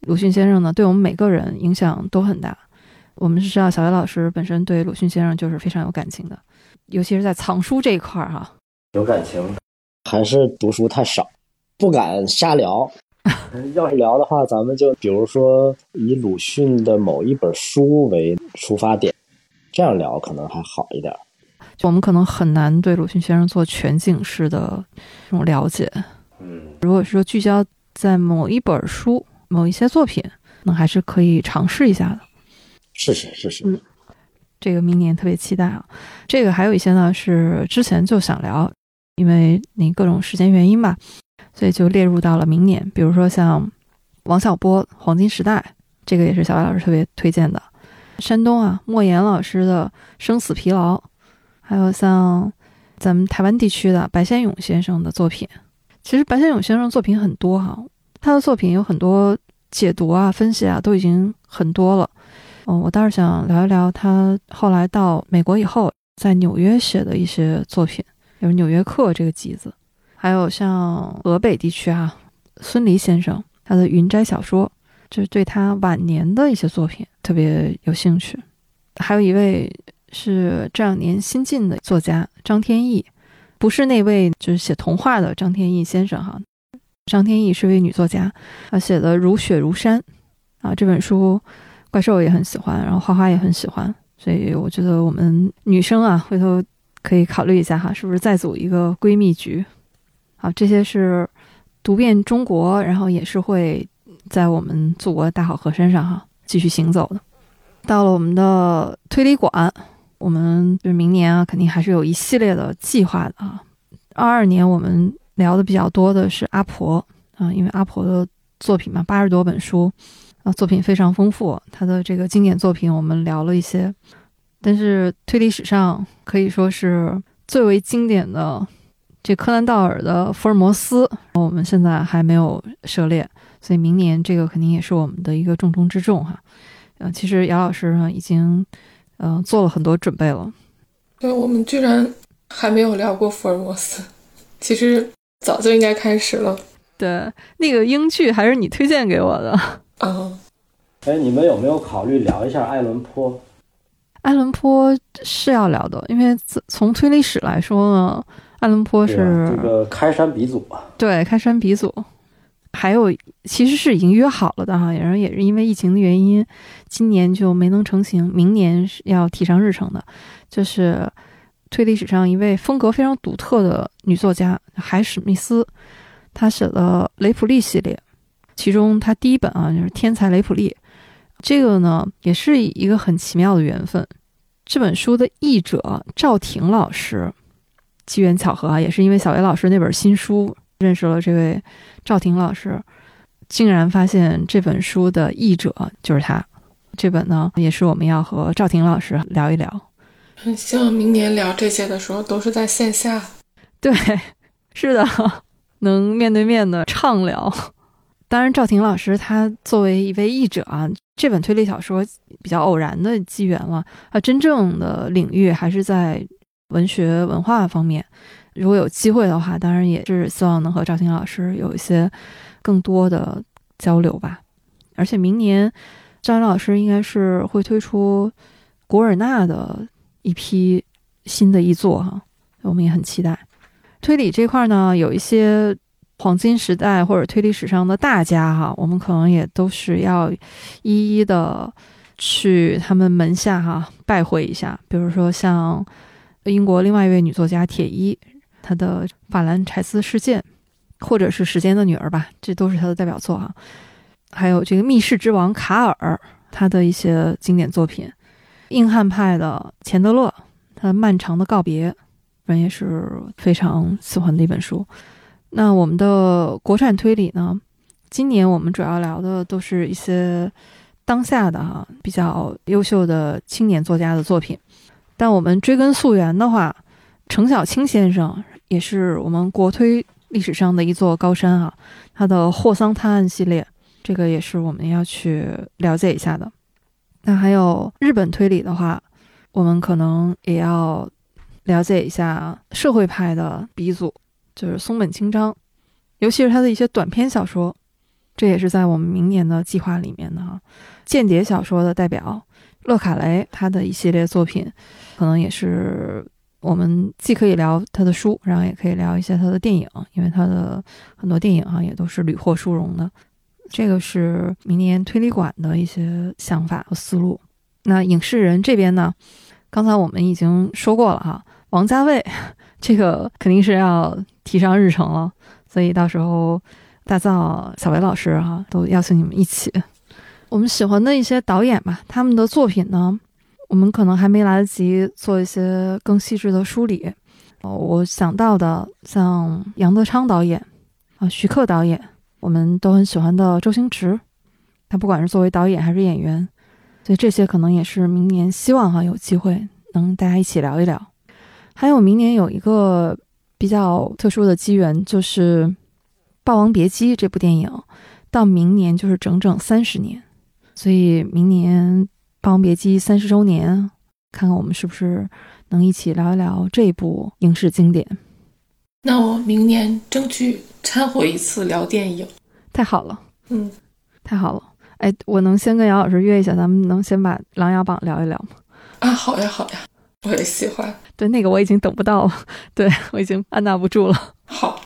鲁迅先生呢，对我们每个人影响都很大。我们是知道小艾老师本身对鲁迅先生就是非常有感情的，尤其是在藏书这一块儿哈，有感情。还是读书太少，不敢瞎聊。要是聊的话，咱们就比如说以鲁迅的某一本书为出发点，这样聊可能还好一点。就我们可能很难对鲁迅先生做全景式的这种了解。嗯，如果说聚焦在某一本书、某一些作品，那还是可以尝试一下的。是是是是。嗯，这个明年特别期待啊。这个还有一些呢，是之前就想聊。因为那各种时间原因吧，所以就列入到了明年。比如说像王小波《黄金时代》，这个也是小白老师特别推荐的。山东啊，莫言老师的《生死疲劳》，还有像咱们台湾地区的白先勇先生的作品。其实白先勇先生作品很多哈，他的作品有很多解读啊、分析啊，都已经很多了。嗯，我倒是想聊一聊他后来到美国以后，在纽约写的一些作品。比如《纽约客》这个集子，还有像河北地区啊，孙犁先生他的《云斋小说》，就是对他晚年的一些作品特别有兴趣。还有一位是这两年新晋的作家张天翼，不是那位就是写童话的张天翼先生哈。张天翼是位女作家，她写的《如雪如山》啊，这本书怪兽也很喜欢，然后花花也很喜欢，所以我觉得我们女生啊，回头可以考虑一下哈，是不是再组一个闺蜜局？好，这些是读遍中国，然后也是会在我们祖国大好河山上哈继续行走的。到了我们的推理馆，我们就是明年啊，肯定还是有一系列的计划的啊。二二年我们聊的比较多的是阿婆啊，因为阿婆的作品嘛，八十多本书啊，作品非常丰富。她的这个经典作品我们聊了一些，但是推理史上可以说是最为经典的这柯南道尔的福尔摩斯，我们现在还没有涉猎，所以明年这个肯定也是我们的一个重中之重哈。呃，其实姚老师呢已经，呃，做了很多准备了。对，我们居然还没有聊过福尔摩斯，其实早就应该开始了。对，那个英剧还是你推荐给我的。啊，哎，你们有没有考虑聊一下爱伦坡？爱伦坡是要聊的，因为从推理史来说呢，爱伦坡是这个开山鼻祖啊。对，开山鼻祖。还有，其实是已经约好了的哈，然后也是因为疫情的原因，今年就没能成型，明年是要提上日程的。就是推理史上一位风格非常独特的女作家海史密斯，她写的雷普利系列，其中她第一本啊就是《天才雷普利》，这个呢也是一个很奇妙的缘分。这本书的译者赵婷老师，机缘巧合啊，也是因为小维老师那本新书。认识了这位赵婷老师，竟然发现这本书的译者就是他。这本呢，也是我们要和赵婷老师聊一聊。很 希望明年聊这些的时候都是在线下。对，是的，能面对面的畅聊。当然，赵婷老师他作为一位译者啊，这本推理小说比较偶然的机缘了啊，真正的领域还是在文学文化方面。如果有机会的话，当然也是希望能和赵婷老师有一些更多的交流吧。而且明年赵婷老师应该是会推出古尔纳的一批新的译作哈，我们也很期待。推理这块呢，有一些黄金时代或者推理史上的大家哈，我们可能也都是要一一的去他们门下哈拜会一下。比如说像英国另外一位女作家铁一。她的《法兰柴斯事件》，或者是《时间的女儿》吧，这都是她的代表作哈。还有这个《密室之王》卡尔，他的一些经典作品，《硬汉派的钱德勒》，他《漫长的告别》，人也是非常喜欢的一本书。那我们的国产推理呢？今年我们主要聊的都是一些当下的哈比较优秀的青年作家的作品。但我们追根溯源的话，程小青先生。也是我们国推历史上的一座高山啊，他的《霍桑探案》系列，这个也是我们要去了解一下的。那还有日本推理的话，我们可能也要了解一下社会派的鼻祖，就是松本清张，尤其是他的一些短篇小说，这也是在我们明年的计划里面的哈。间谍小说的代表勒卡雷，他的一系列作品，可能也是。我们既可以聊他的书，然后也可以聊一些他的电影，因为他的很多电影啊也都是屡获殊荣的。这个是明年推理馆的一些想法和思路。那影视人这边呢，刚才我们已经说过了哈，王家卫 这个肯定是要提上日程了，所以到时候大造、小维老师哈都邀请你们一起。我们喜欢的一些导演吧，他们的作品呢。我们可能还没来得及做一些更细致的梳理，哦，我想到的像杨德昌导演，啊，徐克导演，我们都很喜欢的周星驰，他不管是作为导演还是演员，所以这些可能也是明年希望哈有机会能大家一起聊一聊。还有明年有一个比较特殊的机缘，就是《霸王别姬》这部电影，到明年就是整整三十年，所以明年。《霸王别姬》三十周年，看看我们是不是能一起聊一聊这部影视经典。那我明年争取掺和一次聊电影。太好了，嗯，太好了。哎，我能先跟姚老师约一下，咱们能先把《琅琊榜》聊一聊吗？啊，好呀好呀，我也喜欢。对，那个我已经等不到了，对我已经按捺不住了。好，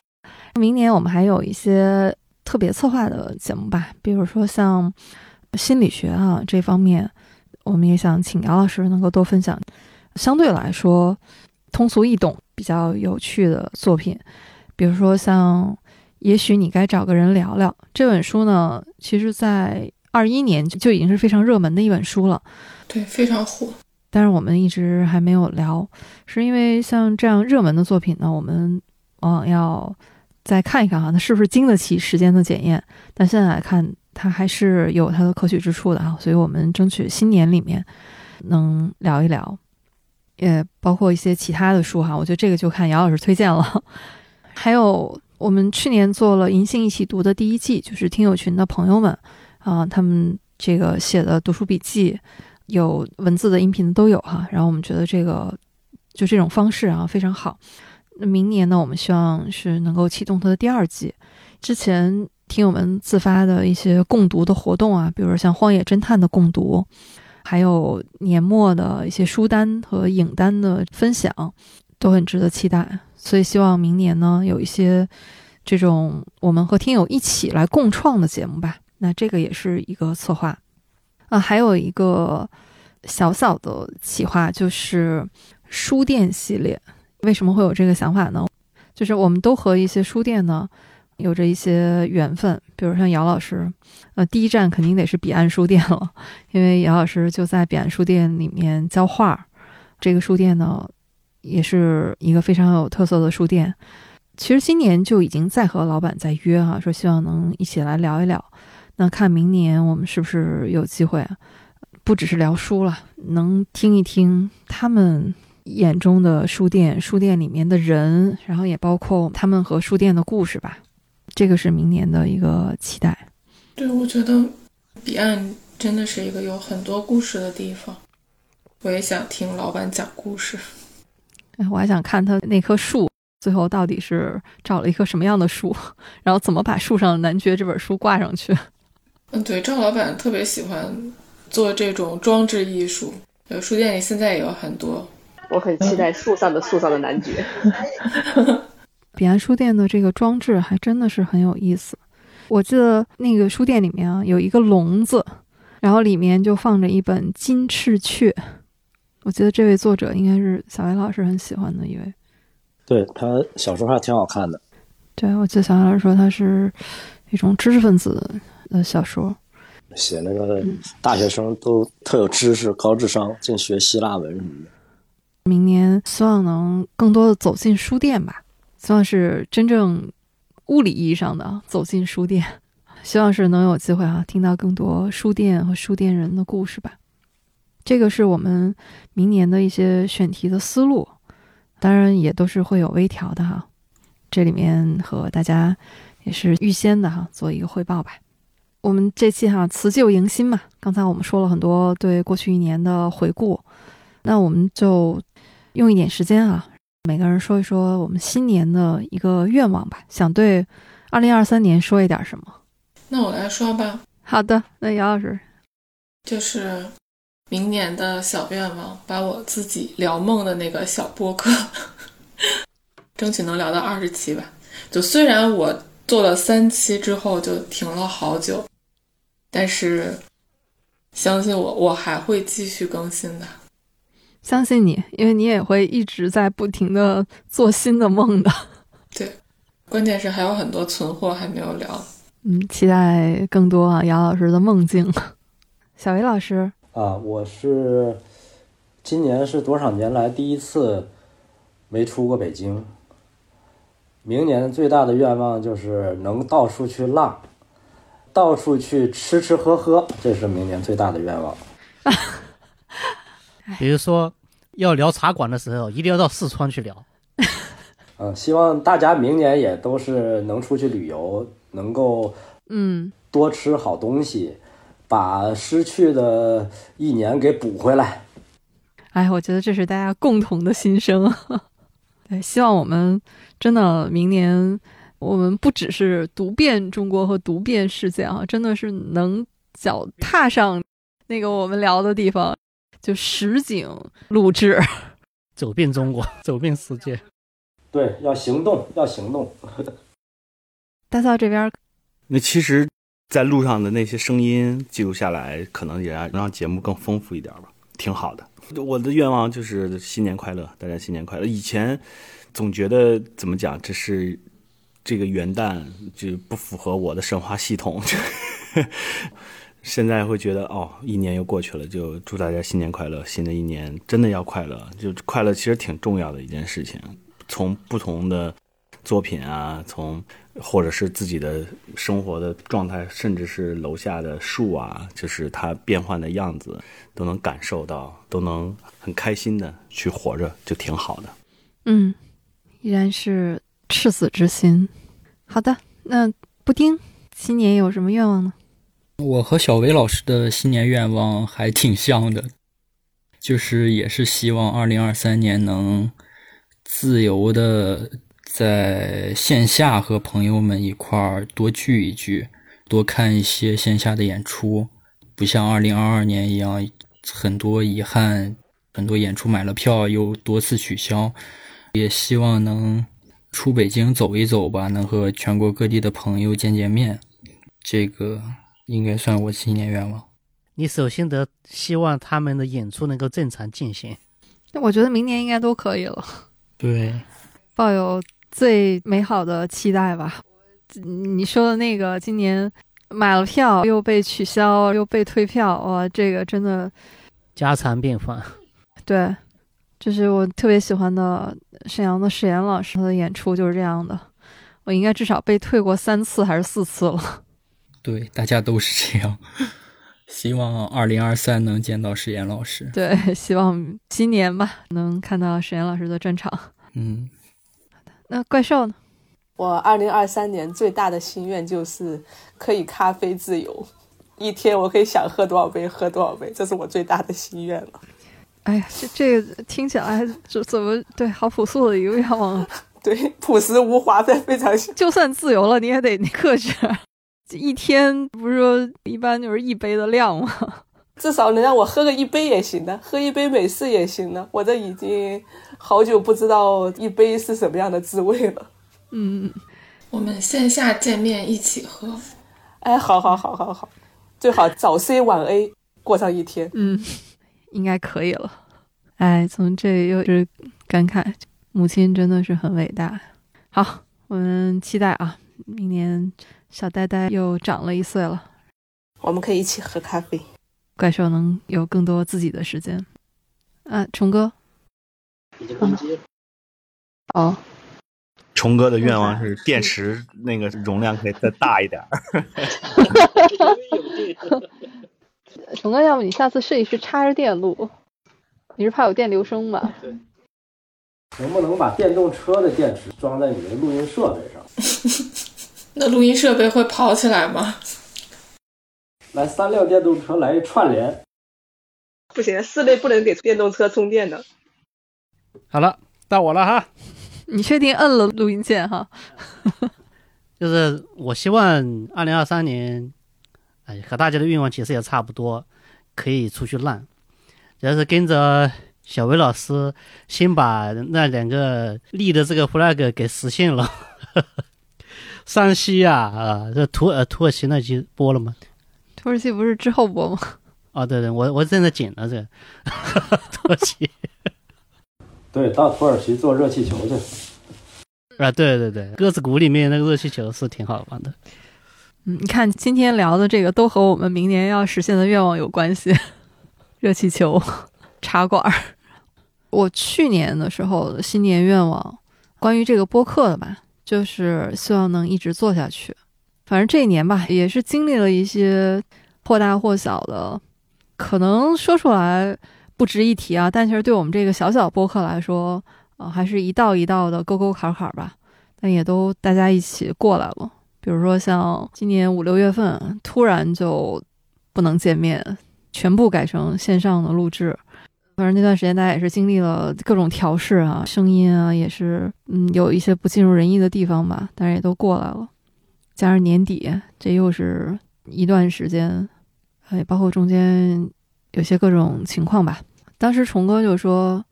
明年我们还有一些特别策划的节目吧，比如说像心理学啊这方面，我们也想请姚老师能够多分享，相对来说通俗易懂、比较有趣的作品，比如说像。也许你该找个人聊聊这本书呢。其实，在二一年就已经是非常热门的一本书了，对，非常火。但是我们一直还没有聊，是因为像这样热门的作品呢，我们往往要再看一看哈，它是不是经得起时间的检验。但现在来看，它还是有它的可取之处的啊。所以我们争取新年里面能聊一聊，也包括一些其他的书哈。我觉得这个就看姚老师推荐了，还有。我们去年做了银杏一起读的第一季，就是听友群的朋友们啊，他们这个写的读书笔记，有文字的、音频的都有哈。然后我们觉得这个就这种方式啊非常好。那明年呢，我们希望是能够启动它的第二季。之前听友们自发的一些共读的活动啊，比如说像《荒野侦探》的共读，还有年末的一些书单和影单的分享，都很值得期待。所以希望明年呢有一些这种我们和听友一起来共创的节目吧。那这个也是一个策划啊，还有一个小小的企划就是书店系列。为什么会有这个想法呢？就是我们都和一些书店呢有着一些缘分，比如像姚老师，呃，第一站肯定得是彼岸书店了，因为姚老师就在彼岸书店里面教画。这个书店呢。也是一个非常有特色的书店。其实今年就已经在和老板在约哈，说希望能一起来聊一聊。那看明年我们是不是有机会，不只是聊书了，能听一听他们眼中的书店，书店里面的人，然后也包括他们和书店的故事吧。这个是明年的一个期待。对，我觉得彼岸真的是一个有很多故事的地方。我也想听老板讲故事。哎，我还想看他那棵树最后到底是找了一棵什么样的树，然后怎么把树上的男爵这本书挂上去。嗯，对，赵老板特别喜欢做这种装置艺术，呃，书店里现在也有很多。我很期待树上的树上的男爵。彼岸书店的这个装置还真的是很有意思。我记得那个书店里面啊有一个笼子，然后里面就放着一本《金翅雀》。我觉得这位作者应该是小薇老师很喜欢的一位，对他小说还挺好看的。对，我记得小薇老师说他是一种知识分子的小说，写那个大学生都特有知识、高智商，净学希腊文什么的。明年希望能更多的走进书店吧，希望是真正物理意义上的走进书店，希望是能有机会啊听到更多书店和书店人的故事吧。这个是我们明年的一些选题的思路，当然也都是会有微调的哈。这里面和大家也是预先的哈做一个汇报吧。我们这期哈辞旧迎新嘛，刚才我们说了很多对过去一年的回顾，那我们就用一点时间啊，每个人说一说我们新年的一个愿望吧，想对二零二三年说一点什么？那我来说吧。好的，那姚老师就是。明年的小愿望，把我自己聊梦的那个小播客，争取能聊到二十期吧。就虽然我做了三期之后就停了好久，但是相信我，我还会继续更新的。相信你，因为你也会一直在不停的做新的梦的。对，关键是还有很多存货还没有聊。嗯，期待更多啊，姚老师的梦境。小维老师。啊，我是今年是多少年来第一次没出过北京。明年最大的愿望就是能到处去浪，到处去吃吃喝喝，这是明年最大的愿望。比如说要聊茶馆的时候，一定要到四川去聊。嗯，希望大家明年也都是能出去旅游，能够嗯多吃好东西。把失去的一年给补回来。哎，我觉得这是大家共同的心声。对，希望我们真的明年，我们不只是读遍中国和读遍世界啊，真的是能脚踏上那个我们聊的地方，就实景录制，走遍中国，走遍世界。对，要行动，要行动。大嫂这边，那其实，在路上的那些声音记录下来，可能也让让节目更丰富一点吧，挺好的。我的愿望就是新年快乐，大家新年快乐。以前总觉得怎么讲，这是这个元旦就不符合我的神话系统。现在会觉得哦，一年又过去了，就祝大家新年快乐。新的一年真的要快乐，就快乐其实挺重要的一件事情。从不同的作品啊，从或者是自己的生活的状态，甚至是楼下的树啊，就是它变换的样子，都能感受到，都能很开心的去活着，就挺好的。嗯，依然是赤子之心。好的，那布丁新年有什么愿望呢？我和小维老师的新年愿望还挺像的，就是也是希望二零二三年能自由的在线下和朋友们一块儿多聚一聚，多看一些线下的演出，不像二零二二年一样很多遗憾，很多演出买了票又多次取消，也希望能出北京走一走吧，能和全国各地的朋友见见面，这个。应该算我新年愿望。你首先得希望他们的演出能够正常进行。那我觉得明年应该都可以了。对，抱有最美好的期待吧。你说的那个，今年买了票又被取消，又被退票，哇，这个真的家常便饭。对，就是我特别喜欢的沈阳的史岩老师的演出就是这样的。我应该至少被退过三次还是四次了。对，大家都是这样。希望二零二三能见到石岩老师。对，希望今年吧能看到石岩老师的专场。嗯，好的。那怪兽呢？我二零二三年最大的心愿就是可以咖啡自由，一天我可以想喝多少杯喝多少杯，这是我最大的心愿了。哎呀，这这个听起来怎怎么对，好朴素的一个愿望。对，朴实无华，但非常。就算自由了，你也得克制。一天不是说一般就是一杯的量吗？至少能让我喝个一杯也行的，喝一杯美式也行的。我这已经好久不知道一杯是什么样的滋味了。嗯，我们线下见面一起喝。哎，好好好好好，最好早 C 晚 A 过上一天。嗯，应该可以了。哎，从这又是感慨，母亲真的是很伟大。好，我们期待啊，明年。小呆呆又长了一岁了，我们可以一起喝咖啡。怪兽能有更多自己的时间。啊，虫哥，已经关机了。哦，虫哥的愿望是电池那个容量可以再大一点。虫哥，要不你下次试一试插着电录？你是怕有电流声吧？对。能不能把电动车的电池装在你的录音设备上？那录音设备会跑起来吗？来三辆电动车来一串联，不行，室内不能给电动车充电的。好了，到我了哈。你确定摁了录音键哈？就是我希望二零二三年，哎，和大家的愿望其实也差不多，可以出去浪。主要是跟着小维老师，先把那两个立的这个 flag 给实现了。山西啊，啊，这土耳土耳其那集播了吗？土耳其不是之后播吗？哦，对对，我我正在剪呢，这 土耳其。对，到土耳其坐热气球去。啊，对对对，鸽子谷里面那个热气球是挺好玩的。嗯，你看今天聊的这个都和我们明年要实现的愿望有关系。热气球、茶馆。我去年的时候的新年愿望，关于这个播客的吧。就是希望能一直做下去，反正这一年吧，也是经历了一些或大或小的，可能说出来不值一提啊。但其实对我们这个小小播客来说，呃，还是一道一道的沟沟坎坎吧。但也都大家一起过来了。比如说像今年五六月份突然就不能见面，全部改成线上的录制。反正那段时间，大家也是经历了各种调试啊，声音啊，也是嗯有一些不尽如人意的地方吧，但是也都过来了。加上年底，这又是一段时间，哎，包括中间有些各种情况吧，当时虫哥就说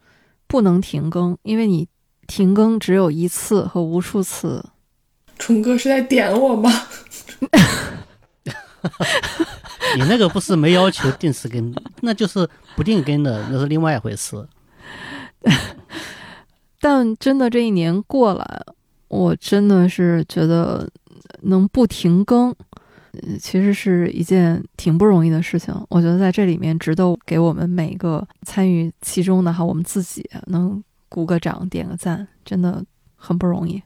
不能停更，因为你停更只有一次和无数次。虫哥是在点我吗？你那个不是没要求定时更，那就是不定更的，那是另外一回事。但真的这一年过来，我真的是觉得能不停更，其实是一件挺不容易的事情。我觉得在这里面值得给我们每个参与其中的哈，我们自己能鼓个掌、点个赞，真的很不容易。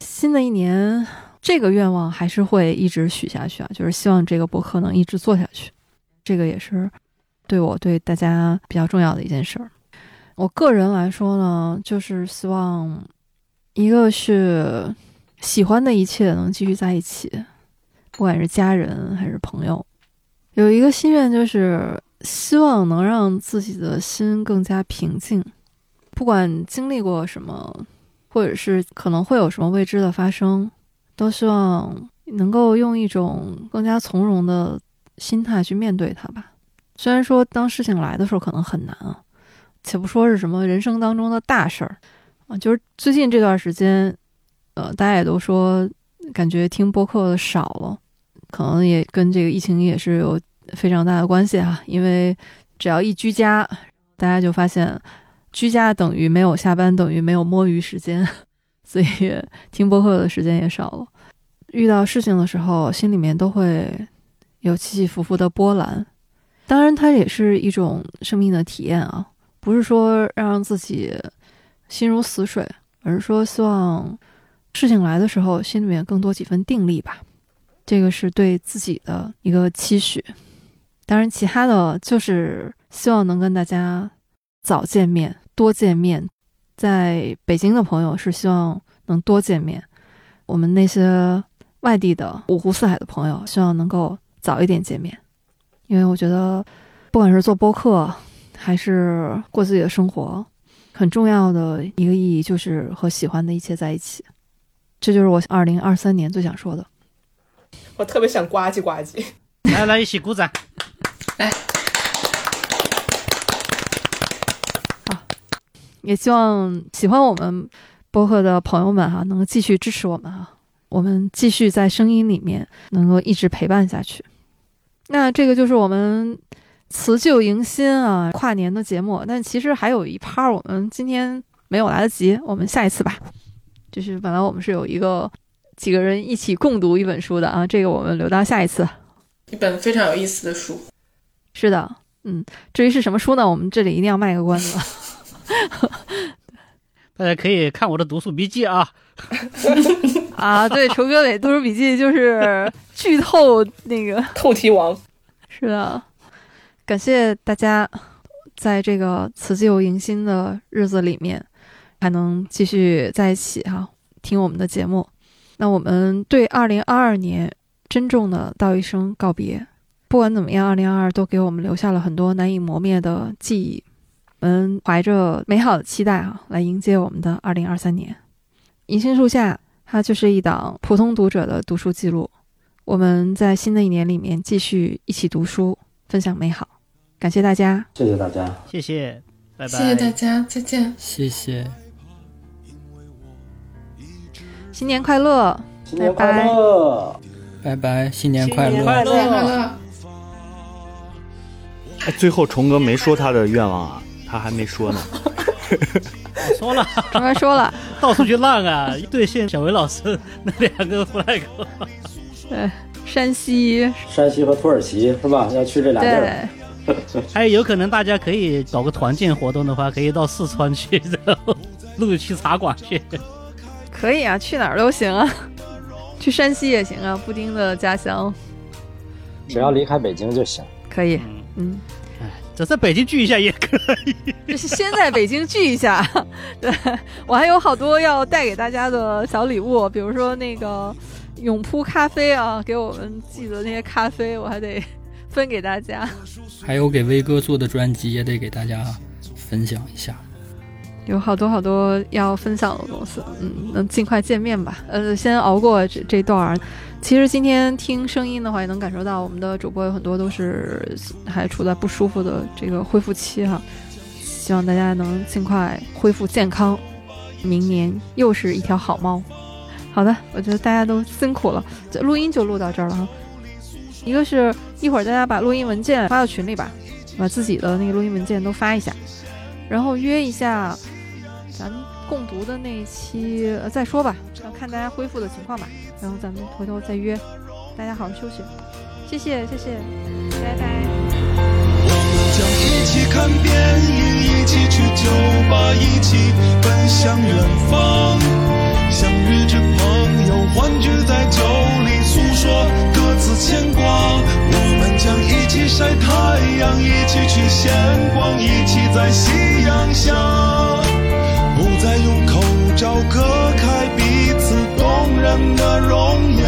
新的一年。这个愿望还是会一直许下去啊，就是希望这个博客能一直做下去。这个也是对我对大家比较重要的一件事儿。我个人来说呢，就是希望一个是喜欢的一切能继续在一起，不管是家人还是朋友。有一个心愿就是希望能让自己的心更加平静，不管经历过什么，或者是可能会有什么未知的发生。都希望能够用一种更加从容的心态去面对它吧。虽然说当事情来的时候可能很难啊，且不说是什么人生当中的大事儿啊，就是最近这段时间，呃，大家也都说感觉听播客少了，可能也跟这个疫情也是有非常大的关系啊。因为只要一居家，大家就发现居家等于没有下班，等于没有摸鱼时间。所以听播客的时间也少了，遇到事情的时候，心里面都会有起起伏伏的波澜。当然，它也是一种生命的体验啊，不是说让自己心如死水，而是说希望事情来的时候，心里面更多几分定力吧。这个是对自己的一个期许。当然，其他的就是希望能跟大家早见面，多见面。在北京的朋友是希望能多见面，我们那些外地的五湖四海的朋友希望能够早一点见面，因为我觉得，不管是做播客还是过自己的生活，很重要的一个意义就是和喜欢的一切在一起，这就是我二零二三年最想说的。我特别想呱唧呱唧，来来一起鼓掌，来。也希望喜欢我们播客的朋友们哈，能够继续支持我们哈，我们继续在声音里面能够一直陪伴下去。那这个就是我们辞旧迎新啊，跨年的节目。但其实还有一趴我们今天没有来得及，我们下一次吧。就是本来我们是有一个几个人一起共读一本书的啊，这个我们留到下一次。一本非常有意思的书。是的，嗯，至于是什么书呢？我们这里一定要卖个关子。大家可以看我的读书笔记啊！啊，对，仇哥伟读书笔记就是剧透那个 透题王。是的，感谢大家在这个辞旧迎新的日子里面还能继续在一起哈，听我们的节目。那我们对二零二二年珍重的道一声告别。不管怎么样，二零二二都给我们留下了很多难以磨灭的记忆。我们怀着美好的期待啊，来迎接我们的二零二三年。银杏树下，它就是一档普通读者的读书记录。我们在新的一年里面继续一起读书，分享美好。感谢大家，谢谢大家，谢谢，拜拜，谢谢大家，再见，谢谢，新年快乐，新年快乐，拜拜，新年快乐，快乐。哎，最后虫哥没说他的愿望啊。他还没说呢，说了，虫哥说了，到处去浪啊，对线小维老师那两个 flag。对，山西，山西和土耳其是吧？要去这俩地儿。还有可能大家可以搞个团建活动的话，可以到四川去，然后录去茶馆去。可以啊，去哪儿都行啊，去山西也行啊，布丁的家乡。只要离开北京就行。可以，嗯。在北京聚一下也可以，就是先在北京聚一下。对我还有好多要带给大家的小礼物，比如说那个永璞咖啡啊，给我们寄的那些咖啡，我还得分给大家。还有给威哥做的专辑也得给大家分享一下。有好多好多要分享的东西，嗯，能尽快见面吧。呃，先熬过这这段儿。其实今天听声音的话，也能感受到我们的主播有很多都是还处在不舒服的这个恢复期哈。希望大家能尽快恢复健康，明年又是一条好猫。好的，我觉得大家都辛苦了，这录音就录到这儿了哈。一个是一会儿大家把录音文件发到群里吧，把自己的那个录音文件都发一下，然后约一下咱们共读的那一期再说吧，要看大家恢复的情况吧。然后咱们回头再约，大家好好休息，谢谢谢谢，拜拜。将一起看电影，一起去酒吧，一起奔向远方。相遇之朋友欢聚在酒里，诉说各自牵挂。我们将一起晒太阳，一起去闲逛，一起在夕阳下，不再用口罩隔开彼此动人的容颜